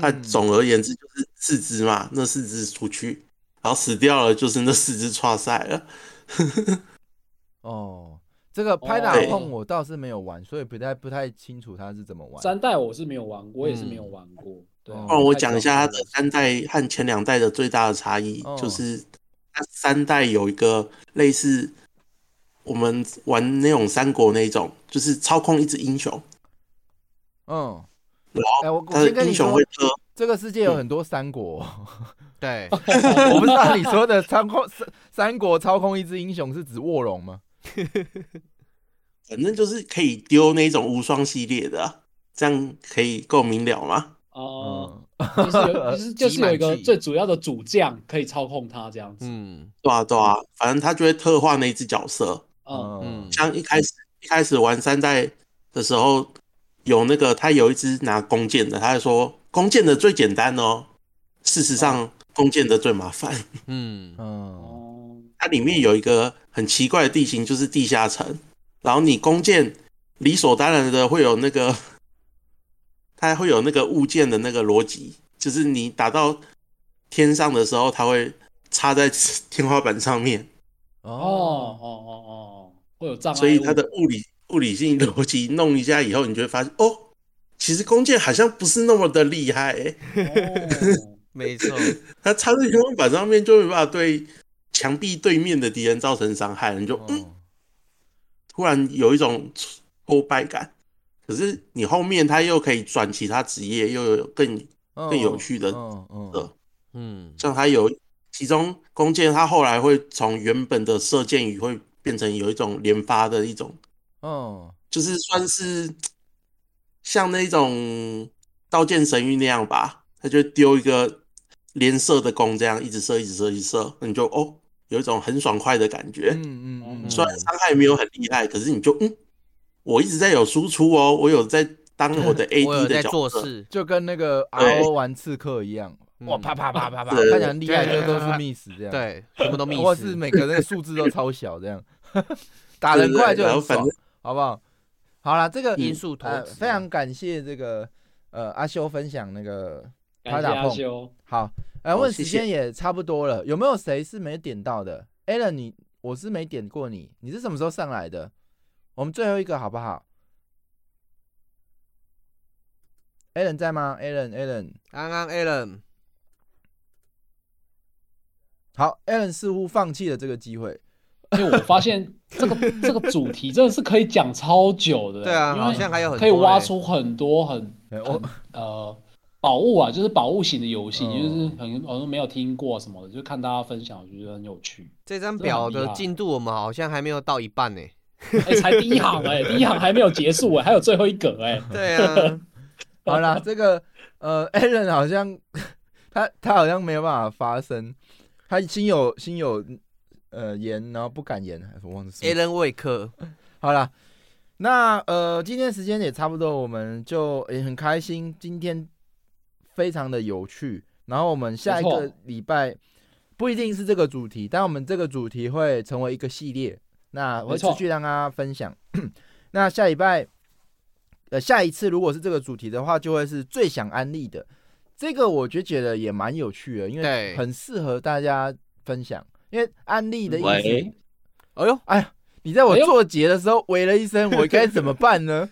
它总而言之就是四只嘛，那四只出去，然后死掉了，就是那四只剉赛了。哦，这个拍打碰我倒是没有玩，所以不太不太清楚它是怎么玩。三代我是没有玩过，我也是没有玩过。嗯、对，那我讲一下它的三代和前两代的最大的差异，哦、就是它三代有一个类似我们玩那种三国那种，就是操控一只英雄。嗯。哎，我我英雄会说，这个世界有很多三国。对，我不知道你说的操控三三国操控一只英雄是指卧龙吗？反正就是可以丢那种无双系列的，这样可以够明了吗？哦，就是有，就是 就是有一个最主要的主将可以操控他这样子。嗯，对啊对啊，反正他就会特化那一只角色。嗯嗯，像一开始一开始玩三代的时候。有那个，他有一只拿弓箭的，他就说弓箭的最简单哦。事实上，弓箭的最麻烦。嗯嗯，它里面有一个很奇怪的地形，就是地下城。然后你弓箭理所当然的会有那个，它会有那个物件的那个逻辑，就是你打到天上的时候，它会插在天花板上面。哦哦哦哦，会有障碍，所以它的物理。物理性逻辑弄一下以后，你就会发现哦，其实弓箭好像不是那么的厉害、欸。哦、没错，它插在天花板上面就没办法对墙壁对面的敌人造成伤害，你就、哦、嗯，突然有一种挫败感。可是你后面他又可以转其他职业，又有更、哦、更有趣的，嗯嗯，像它有其中弓箭，他后来会从原本的射箭羽会变成有一种连发的一种。哦，就是算是像那种刀剑神域那样吧，他就丢一个连射的弓，这样一直射，一直射，一直射，你就哦，有一种很爽快的感觉。嗯嗯嗯，虽然伤害没有很厉害，可是你就嗯，我一直在有输出哦，我有在当我的 AD 的角色，就跟那个 RO 玩刺客一样，哇啪啪啪啪啪，看起来很厉害，就都是 miss 这样，对，全部都 miss，或是每个那个数字都超小这样，打人快就很爽，好不好？好了，这个因素呃，非常感谢这个呃阿修分享那个拍打碰，好，呃，问时间也差不多了，有没有谁是没点到的？Alan，你我是没点过你，你是什么时候上来的？我们最后一个好不好？Alan 在吗？Alan，Alan，刚刚 Alan，好，Alan 似乎放弃了这个机会。因为我发现这个 这个主题真的是可以讲超久的，对啊，好像还有很可以挖出很多很很呃宝物啊，就是宝物型的游戏，就是很我都没有听过什么的，就看大家分享，我觉得很有趣。这张表的进度我们好像还没有到一半呢，哎，才第一行哎，第一行还没有结束哎，还有最后一格哎。对啊，好啦，这个呃，Allen 好像他他好像没有办法发声，他心有心有。呃，言然后不敢言，我忘了。艾伦·韦克，好了，那呃，今天时间也差不多，我们就也很开心，今天非常的有趣。然后我们下一个礼拜不一定是这个主题，但我们这个主题会成为一个系列，那我会持续让大家分享。那下礼拜，呃，下一次如果是这个主题的话，就会是最想安利的。这个我就觉得也蛮有趣的，因为很适合大家分享。因为安利的意思，哎呦，哎呀，你在我做结的时候喂了一声，我该怎么办呢？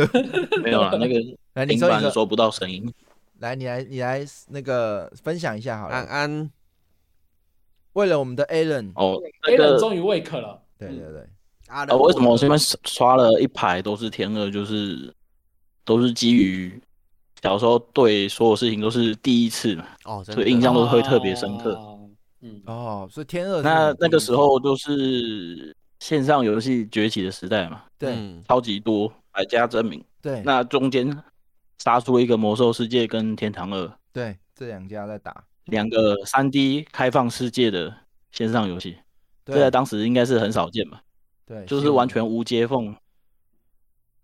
没有啦，那个 来，你说你收不到声音。来，你来，你来那个分享一下好了。安安，为了我们的 Alan，哦，Alan 终于 wake 了。对对对。啊，为什么我这边刷了一排都是天二？就是都是基于小时候对所有事情都是第一次嘛，哦，所以印象都会特别深刻。嗯。哦，所以天二那那个时候都是线上游戏崛起的时代嘛，对，超级多，百家争鸣，对，那中间杀出一个魔兽世界跟天堂二，对，这两家在打。两个三 D 开放世界的线上游戏，这在当时应该是很少见嘛，对，就是完全无接缝，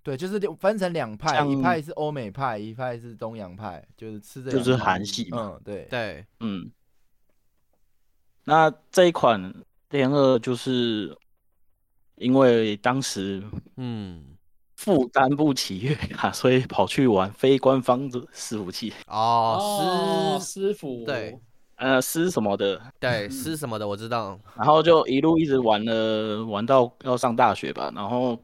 对，就是分成两派，一派是欧美派，一派是东洋派，就是吃这就是韩系嘛，嗯，对对，嗯。那这一款天二就是因为当时嗯。负担不起月卡，所以跑去玩非官方的伺服器。哦，师师傅对，呃师什么的。对师什么的我知道，然后就一路一直玩了玩到要上大学吧，然后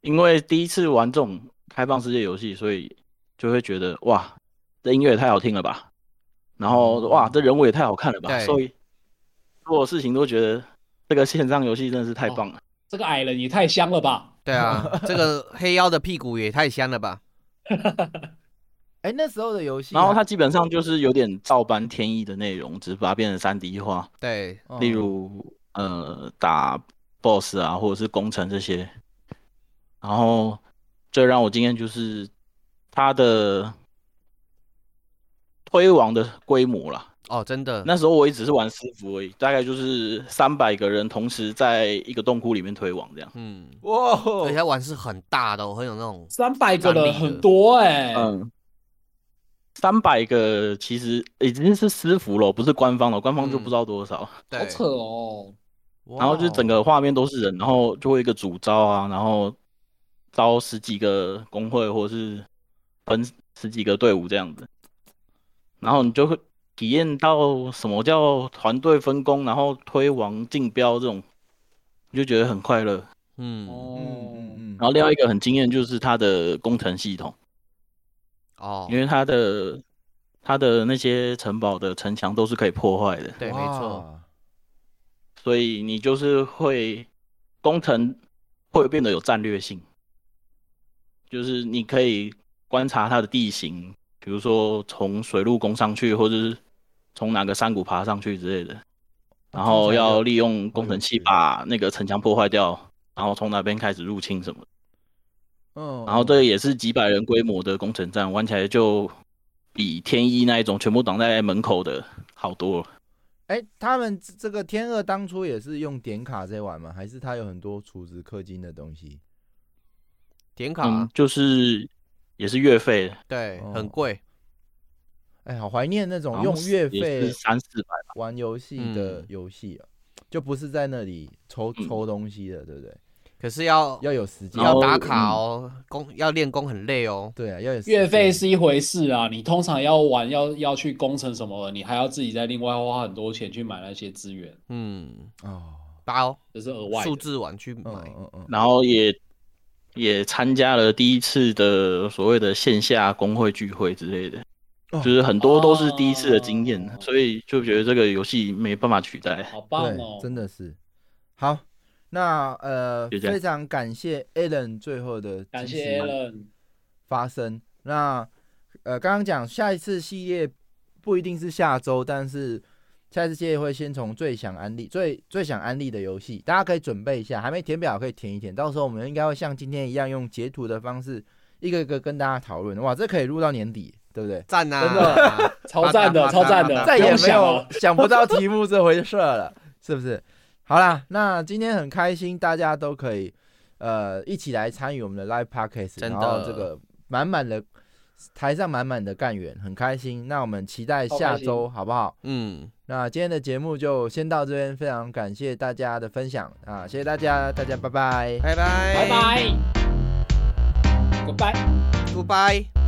因为第一次玩这种开放世界游戏，所以就会觉得哇，这音乐也太好听了吧。然后哇，这人物也太好看了吧！所以所有事情都觉得这个线上游戏真的是太棒了。哦、这个矮人也太香了吧！对啊，这个黑妖的屁股也太香了吧！哎，那时候的游戏、啊，然后它基本上就是有点照搬天意的内容，只是把它变成三 D 化。对，例如呃打 BOSS 啊，或者是攻城这些。然后最让我惊艳就是它的。推王的规模啦，哦，真的，那时候我也只是玩私服而已，大概就是三百个人同时在一个洞窟里面推网这样。嗯，哇，而且玩是很大的，很有那种三百个人很多哎、欸。嗯，三百个其实已经是私服了，不是官方了，官方就不知道多少。嗯、好扯哦。然后就整个画面都是人，然后就会一个主招啊，然后招十几个工会或者是分十几个队伍这样子。然后你就会体验到什么叫团队分工，然后推王竞标这种，你就觉得很快乐。嗯哦，然后另外一个很惊艳就是它的工程系统。哦，因为它的它的那些城堡的城墙都是可以破坏的。对，没错。所以你就是会工程会变得有战略性，就是你可以观察它的地形。比如说从水路攻上去，或者是从哪个山谷爬上去之类的，然后要利用工程器把那个城墙破坏掉，然后从哪边开始入侵什么的。嗯，然后这也是几百人规模的工程战，玩起来就比天一那一种全部挡在门口的好多了。哎，他们这个天二当初也是用点卡在玩吗？还是他有很多储值氪金的东西？点卡、嗯、就是也是月费，对，很贵。哎，好怀念那种用月费三四百玩游戏的游戏啊，就不是在那里抽抽东西的，对不对？可是要要有时间，要打卡哦，工要练功很累哦。对啊，要有月费是一回事啊，你通常要玩要要去工程什么的，你还要自己再另外花很多钱去买那些资源。嗯。哦，包这是额外数字玩去买，嗯嗯，然后也也参加了第一次的所谓的线下工会聚会之类的。就是很多都是第一次的经验，哦，所以就觉得这个游戏没办法取代。好棒哦，真的是。好，那呃，非常感谢 Alan 最后的感谢 Alan 发声。那呃，刚刚讲下一次系列不一定是下周，但是下一次会先从最想安利、最最想安利的游戏，大家可以准备一下，还没填表可以填一填。到时候我们应该会像今天一样，用截图的方式一个一个跟大家讨论。哇，这可以录到年底。对不对？赞呐、啊，真的 超赞的，超赞的，再也没有想不到题目这回事了，是不是？好啦，那今天很开心，大家都可以呃一起来参与我们的 live podcast，然后这个满满的台上满满的干员，很开心。那我们期待下周好不好？嗯，那今天的节目就先到这边，非常感谢大家的分享啊，谢谢大家，大家拜拜，拜拜，拜拜，Goodbye，Goodbye。